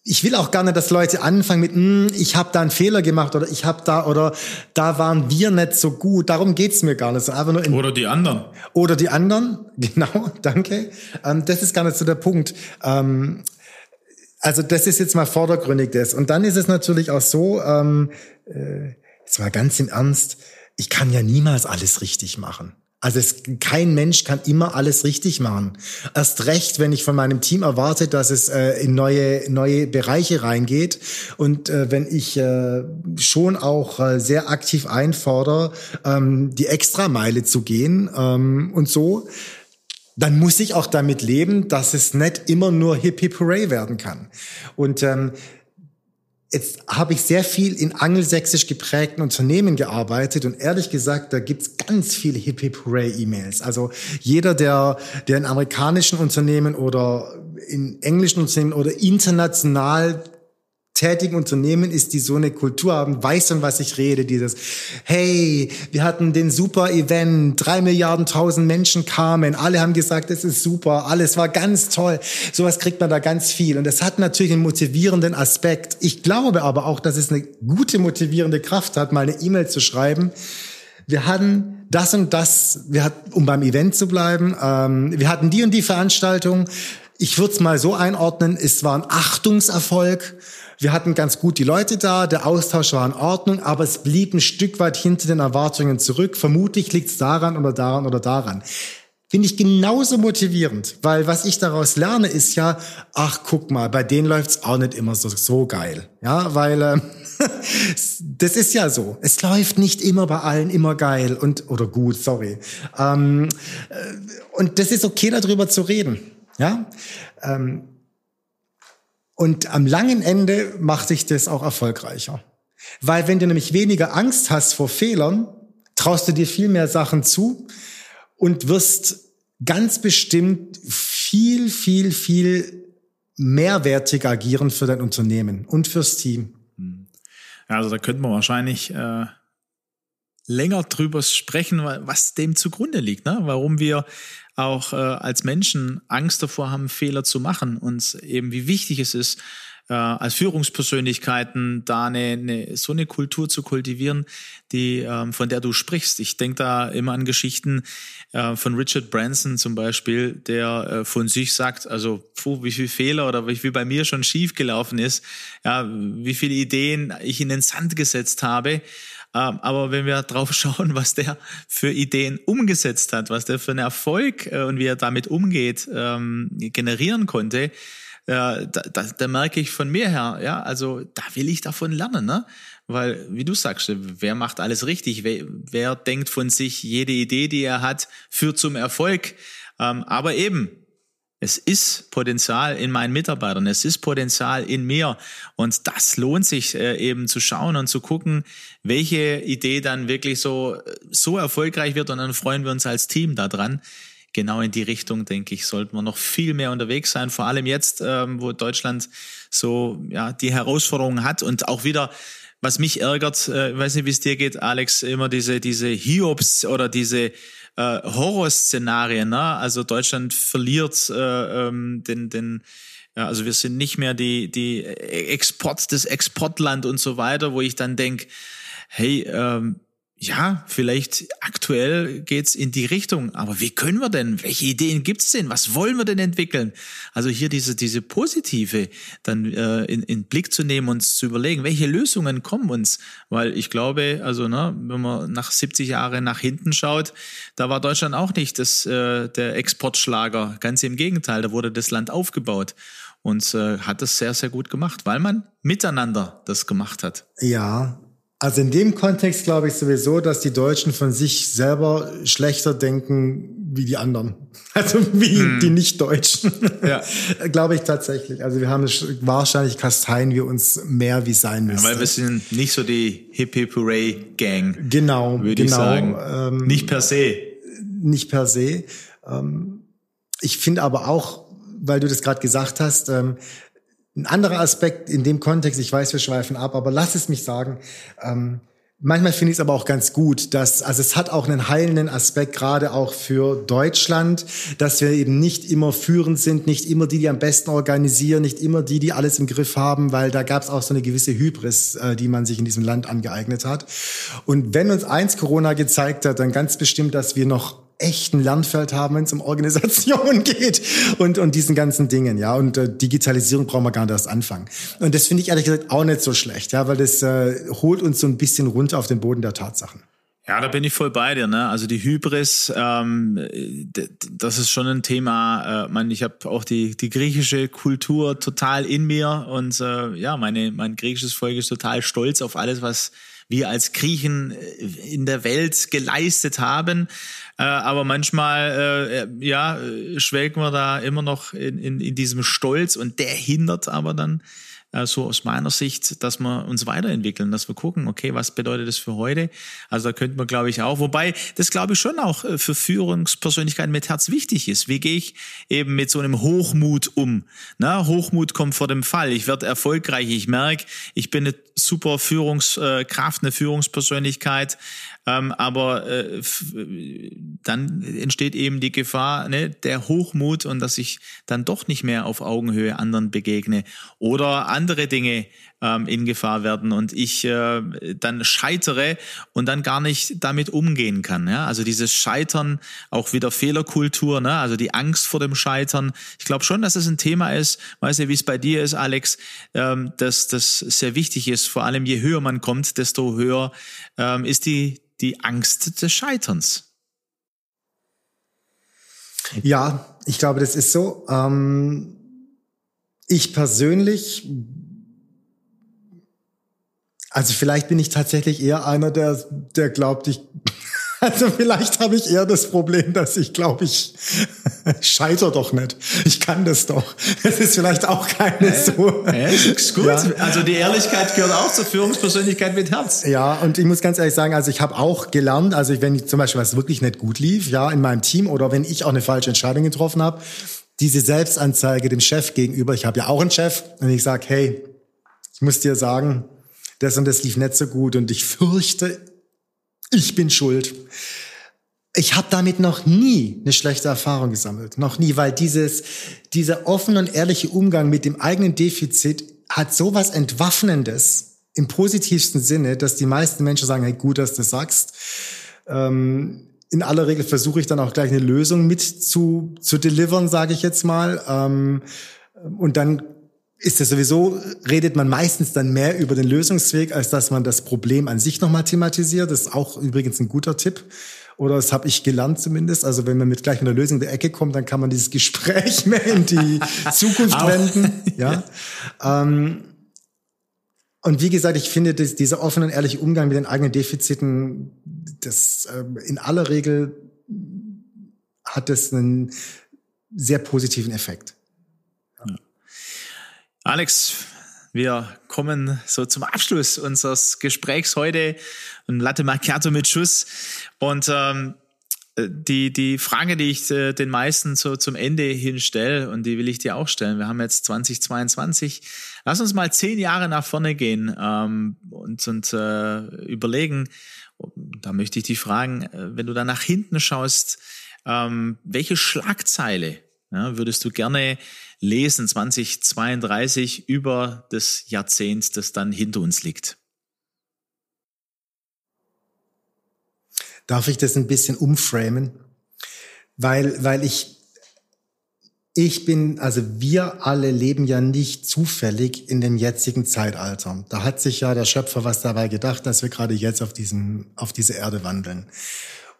ich will auch gerne, dass Leute anfangen mit, hm, ich habe da einen Fehler gemacht oder ich habe da oder da waren wir nicht so gut. Darum geht's mir gar nicht. Einfach nur in, oder die anderen. Oder die anderen, genau, danke. Ähm, das ist gar nicht so der Punkt. Ähm, also das ist jetzt mal vordergründig das. Und dann ist es natürlich auch so, ähm, äh, jetzt mal ganz im Ernst, ich kann ja niemals alles richtig machen. Also es, kein Mensch kann immer alles richtig machen. Erst recht, wenn ich von meinem Team erwarte, dass es äh, in neue, neue Bereiche reingeht und äh, wenn ich äh, schon auch äh, sehr aktiv einfordere, ähm, die Extrameile zu gehen ähm, und so, dann muss ich auch damit leben, dass es nicht immer nur Hip Hip Hooray werden kann. Und ähm, Jetzt habe ich sehr viel in angelsächsisch geprägten Unternehmen gearbeitet und ehrlich gesagt, da gibt's ganz viele Hip Hip Hooray E-Mails. Also jeder, der, der in amerikanischen Unternehmen oder in englischen Unternehmen oder international tätigen Unternehmen ist, die so eine Kultur haben, weiß von was ich rede. Dieses, hey, wir hatten den super Event, drei Milliarden tausend Menschen kamen, alle haben gesagt, es ist super, alles war ganz toll. Sowas kriegt man da ganz viel. Und das hat natürlich einen motivierenden Aspekt. Ich glaube aber auch, dass es eine gute motivierende Kraft hat, mal eine E-Mail zu schreiben. Wir hatten das und das, wir hatten, um beim Event zu bleiben, ähm, wir hatten die und die Veranstaltung. Ich würde es mal so einordnen, es war ein Achtungserfolg. Wir hatten ganz gut die Leute da, der Austausch war in Ordnung, aber es blieb ein Stück weit hinter den Erwartungen zurück. Vermutlich liegt es daran oder daran oder daran. Finde ich genauso motivierend, weil was ich daraus lerne, ist ja, ach guck mal, bei denen läuft's auch nicht immer so, so geil. Ja, weil äh, das ist ja so. Es läuft nicht immer bei allen immer geil und oder gut, sorry. Ähm, äh, und das ist okay, darüber zu reden. Ja. Ähm, und am langen Ende macht sich das auch erfolgreicher. Weil wenn du nämlich weniger Angst hast vor Fehlern, traust du dir viel mehr Sachen zu und wirst ganz bestimmt viel, viel, viel mehrwertig agieren für dein Unternehmen und fürs Team. Ja, also da könnte man wahrscheinlich äh, länger drüber sprechen, was dem zugrunde liegt, ne? warum wir auch äh, als Menschen Angst davor haben, Fehler zu machen und eben wie wichtig es ist, äh, als Führungspersönlichkeiten da eine, eine, so eine Kultur zu kultivieren, die ähm, von der du sprichst. Ich denke da immer an Geschichten äh, von Richard Branson zum Beispiel, der äh, von sich sagt, also puh, wie viel Fehler oder wie viel bei mir schon schief gelaufen ist, ja, wie viele Ideen ich in den Sand gesetzt habe aber wenn wir drauf schauen, was der für Ideen umgesetzt hat, was der für einen Erfolg äh, und wie er damit umgeht, ähm, generieren konnte, äh, da, da, da merke ich von mir her, ja, also da will ich davon lernen, ne? Weil, wie du sagst, wer macht alles richtig? Wer, wer denkt von sich, jede Idee, die er hat, führt zum Erfolg? Ähm, aber eben, es ist Potenzial in meinen Mitarbeitern, es ist Potenzial in mir. Und das lohnt sich äh, eben zu schauen und zu gucken, welche Idee dann wirklich so, so erfolgreich wird. Und dann freuen wir uns als Team daran. Genau in die Richtung, denke ich, sollten wir noch viel mehr unterwegs sein. Vor allem jetzt, ähm, wo Deutschland so ja die Herausforderungen hat und auch wieder was mich ärgert, äh, ich weiß nicht, wie es dir geht, Alex, immer diese, diese Hiobs oder diese äh, Horrorszenarien. Ne? Also Deutschland verliert äh, ähm, den, den ja, also wir sind nicht mehr die, die Export, das Exportland und so weiter, wo ich dann denk, hey, ähm, ja, vielleicht aktuell geht's in die Richtung, aber wie können wir denn? Welche Ideen gibt's denn? Was wollen wir denn entwickeln? Also hier diese diese positive dann äh, in, in Blick zu nehmen und zu überlegen, welche Lösungen kommen uns, weil ich glaube, also ne, wenn man nach 70 Jahren nach hinten schaut, da war Deutschland auch nicht das äh, der Exportschlager, ganz im Gegenteil, da wurde das Land aufgebaut und äh, hat das sehr sehr gut gemacht, weil man miteinander das gemacht hat. Ja, also in dem Kontext glaube ich sowieso, dass die Deutschen von sich selber schlechter denken wie die anderen. Also wie hm. die Nicht-Deutschen. Ja. glaube ich tatsächlich. Also wir haben wahrscheinlich kasteien wir uns mehr wie sein müssen. Ja, weil wir sind nicht so die Hippie-Puree-Gang. Genau, würde genau, ich sagen. Ähm, nicht per se. Nicht per se. Ähm, ich finde aber auch, weil du das gerade gesagt hast, ähm, ein anderer Aspekt in dem Kontext, ich weiß, wir schweifen ab, aber lass es mich sagen, ähm, manchmal finde ich es aber auch ganz gut, dass, also es hat auch einen heilenden Aspekt, gerade auch für Deutschland, dass wir eben nicht immer führend sind, nicht immer die, die am besten organisieren, nicht immer die, die alles im Griff haben, weil da gab es auch so eine gewisse Hybris, äh, die man sich in diesem Land angeeignet hat. Und wenn uns eins Corona gezeigt hat, dann ganz bestimmt, dass wir noch echten Lernfeld haben, wenn es um Organisation geht und, und diesen ganzen Dingen, ja. Und äh, Digitalisierung brauchen wir gar nicht erst anfangen. Und das finde ich ehrlich gesagt auch nicht so schlecht, ja, weil das äh, holt uns so ein bisschen runter auf den Boden der Tatsachen. Ja, da bin ich voll bei dir. Ne? Also die Hybris, ähm, das ist schon ein Thema. Äh, man, ich habe auch die die griechische Kultur total in mir und äh, ja, meine mein griechisches Volk ist total stolz auf alles, was wir als Griechen äh, in der Welt geleistet haben. Äh, aber manchmal, äh, äh ja, schwelgen wir da immer noch in, in, in diesem Stolz und der hindert aber dann äh, so aus meiner Sicht, dass wir uns weiterentwickeln, dass wir gucken, okay, was bedeutet das für heute? Also da könnte man, glaube ich, auch, wobei das, glaube ich, schon auch äh, für Führungspersönlichkeiten mit Herz wichtig ist. Wie gehe ich eben mit so einem Hochmut um? Na, Hochmut kommt vor dem Fall. Ich werde erfolgreich. Ich merke, ich bin eine super Führungskraft, eine Führungspersönlichkeit. Ähm, aber äh, dann entsteht eben die Gefahr, ne, der Hochmut und dass ich dann doch nicht mehr auf Augenhöhe anderen begegne oder andere Dinge ähm, in Gefahr werden und ich äh, dann scheitere und dann gar nicht damit umgehen kann. Ja? Also dieses Scheitern, auch wieder Fehlerkultur, ne? also die Angst vor dem Scheitern. Ich glaube schon, dass es ein Thema ist, weiß ja, wie es bei dir ist, Alex, ähm, dass das sehr wichtig ist. Vor allem je höher man kommt, desto höher ähm, ist die, die Angst des Scheiterns. Ja, ich glaube, das ist so. Ähm, ich persönlich, also vielleicht bin ich tatsächlich eher einer, der, der glaubt, ich also vielleicht habe ich eher das Problem, dass ich glaube, ich scheiter doch nicht. Ich kann das doch. Es ist vielleicht auch keine äh, so. Äh, ist gut. Ja. Also die Ehrlichkeit gehört auch zur Führungspersönlichkeit mit Herz. Ja, und ich muss ganz ehrlich sagen, also ich habe auch gelernt, also wenn ich zum Beispiel was wirklich nicht gut lief, ja, in meinem Team oder wenn ich auch eine falsche Entscheidung getroffen habe, diese Selbstanzeige dem Chef gegenüber, ich habe ja auch einen Chef, und ich sage, hey, ich muss dir sagen, das und das lief nicht so gut und ich fürchte, ich bin schuld. Ich habe damit noch nie eine schlechte Erfahrung gesammelt, noch nie, weil dieses dieser offene und ehrliche Umgang mit dem eigenen Defizit hat sowas entwaffnendes im positivsten Sinne, dass die meisten Menschen sagen, hey, gut, dass du sagst. Ähm, in aller Regel versuche ich dann auch gleich eine Lösung mit zu, zu delivern, sage ich jetzt mal. Ähm, und dann ist es sowieso, redet man meistens dann mehr über den Lösungsweg, als dass man das Problem an sich nochmal thematisiert. Das ist auch übrigens ein guter Tipp. Oder das habe ich gelernt zumindest. Also wenn man mit gleich mit der Lösung der Ecke kommt, dann kann man dieses Gespräch mehr in die Zukunft wenden. Ja. Ähm, und wie gesagt, ich finde, dass dieser offene und ehrliche Umgang mit den eigenen Defiziten, das äh, in aller Regel hat das einen sehr positiven Effekt. Alex, wir kommen so zum Abschluss unseres Gesprächs heute. Ein Latte Macchiato mit Schuss. Und ähm, die, die Frage, die ich äh, den meisten so zum Ende hin stelle, und die will ich dir auch stellen. Wir haben jetzt 2022. Lass uns mal zehn Jahre nach vorne gehen ähm, und, und äh, überlegen, da möchte ich dich fragen, äh, wenn du da nach hinten schaust, ähm, welche Schlagzeile ja, würdest du gerne lesen 2032 über das Jahrzehnt, das dann hinter uns liegt? Darf ich das ein bisschen umframen? Weil, weil ich, ich bin, also wir alle leben ja nicht zufällig in dem jetzigen Zeitalter. Da hat sich ja der Schöpfer was dabei gedacht, dass wir gerade jetzt auf diesem, auf diese Erde wandeln.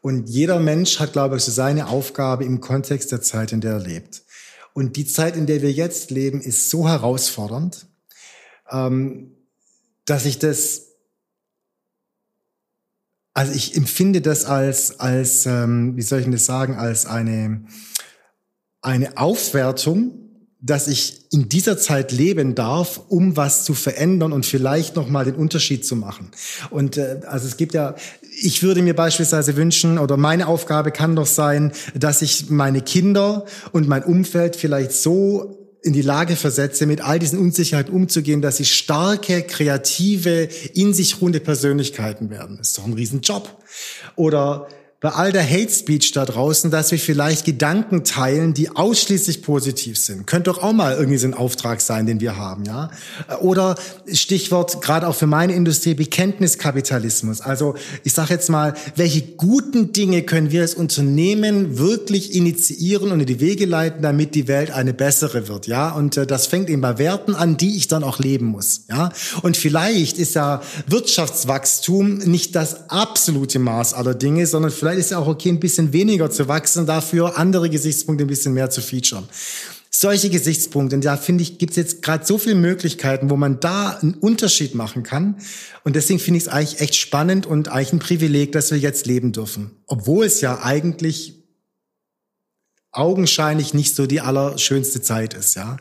Und jeder Mensch hat, glaube ich, so seine Aufgabe im Kontext der Zeit, in der er lebt. Und die Zeit, in der wir jetzt leben, ist so herausfordernd, ähm, dass ich das also ich empfinde das als, als ähm, wie soll ich denn das sagen, als eine, eine Aufwertung, dass ich in dieser Zeit leben darf, um was zu verändern und vielleicht noch mal den Unterschied zu machen. Und äh, also es gibt ja, ich würde mir beispielsweise wünschen oder meine Aufgabe kann doch sein, dass ich meine Kinder und mein Umfeld vielleicht so in die Lage versetze, mit all diesen Unsicherheiten umzugehen, dass sie starke, kreative, in sich ruhende Persönlichkeiten werden. Das ist doch ein Riesenjob. Oder bei all der Hate Speech da draußen, dass wir vielleicht Gedanken teilen, die ausschließlich positiv sind. Könnte doch auch mal irgendwie so ein Auftrag sein, den wir haben, ja? Oder Stichwort gerade auch für meine Industrie Bekenntniskapitalismus. Also ich sage jetzt mal, welche guten Dinge können wir als Unternehmen wirklich initiieren und in die Wege leiten, damit die Welt eine bessere wird, ja? Und äh, das fängt eben bei Werten an, die ich dann auch leben muss, ja? Und vielleicht ist ja Wirtschaftswachstum nicht das absolute Maß aller Dinge, sondern vielleicht vielleicht ist es auch okay, ein bisschen weniger zu wachsen, dafür andere Gesichtspunkte ein bisschen mehr zu featuren. Solche Gesichtspunkte, und da finde ich, gibt es jetzt gerade so viele Möglichkeiten, wo man da einen Unterschied machen kann. Und deswegen finde ich es eigentlich echt spannend und eigentlich ein Privileg, dass wir jetzt leben dürfen. Obwohl es ja eigentlich augenscheinlich nicht so die allerschönste Zeit ist, ja.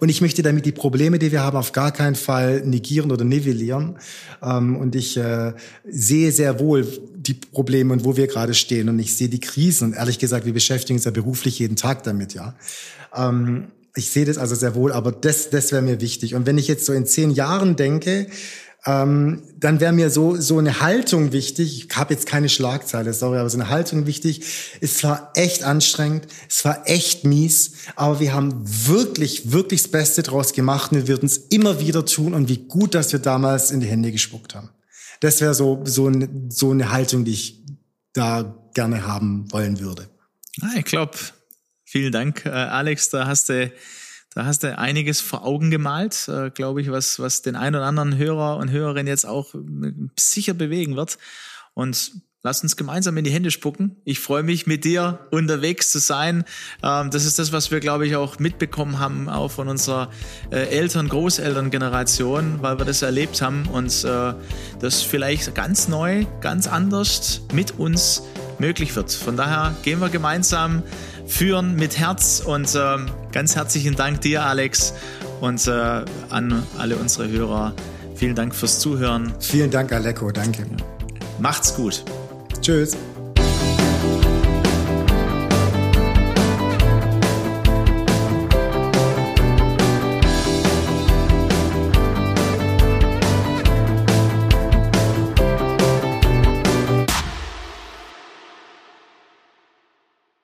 Und ich möchte damit die Probleme, die wir haben, auf gar keinen Fall negieren oder nivellieren. Ähm, und ich äh, sehe sehr wohl die Probleme und wo wir gerade stehen. Und ich sehe die Krisen. Und ehrlich gesagt, wir beschäftigen uns ja beruflich jeden Tag damit, ja. Ähm, ich sehe das also sehr wohl, aber das, das wäre mir wichtig. Und wenn ich jetzt so in zehn Jahren denke, ähm, dann wäre mir so so eine Haltung wichtig. Ich habe jetzt keine Schlagzeile, sorry, aber so eine Haltung wichtig. Es war echt anstrengend, es war echt mies, aber wir haben wirklich wirklich das Beste draus gemacht und wir würden es immer wieder tun und wie gut, dass wir damals in die Hände gespuckt haben. Das wäre so so eine, so eine Haltung, die ich da gerne haben wollen würde. Ah, ich glaube, vielen Dank, äh, Alex. Da hast du da hast du einiges vor Augen gemalt, äh, glaube ich, was, was den einen oder anderen Hörer und Hörerin jetzt auch äh, sicher bewegen wird. Und lass uns gemeinsam in die Hände spucken. Ich freue mich, mit dir unterwegs zu sein. Ähm, das ist das, was wir, glaube ich, auch mitbekommen haben, auch von unserer äh, Eltern-, Großeltern-Generation, weil wir das erlebt haben und äh, das vielleicht ganz neu, ganz anders mit uns möglich wird. Von daher gehen wir gemeinsam führen mit Herz und äh, ganz herzlichen Dank dir, Alex, und äh, an alle unsere Hörer. Vielen Dank fürs Zuhören. Vielen Dank, Aleko. Danke. Macht's gut. Tschüss.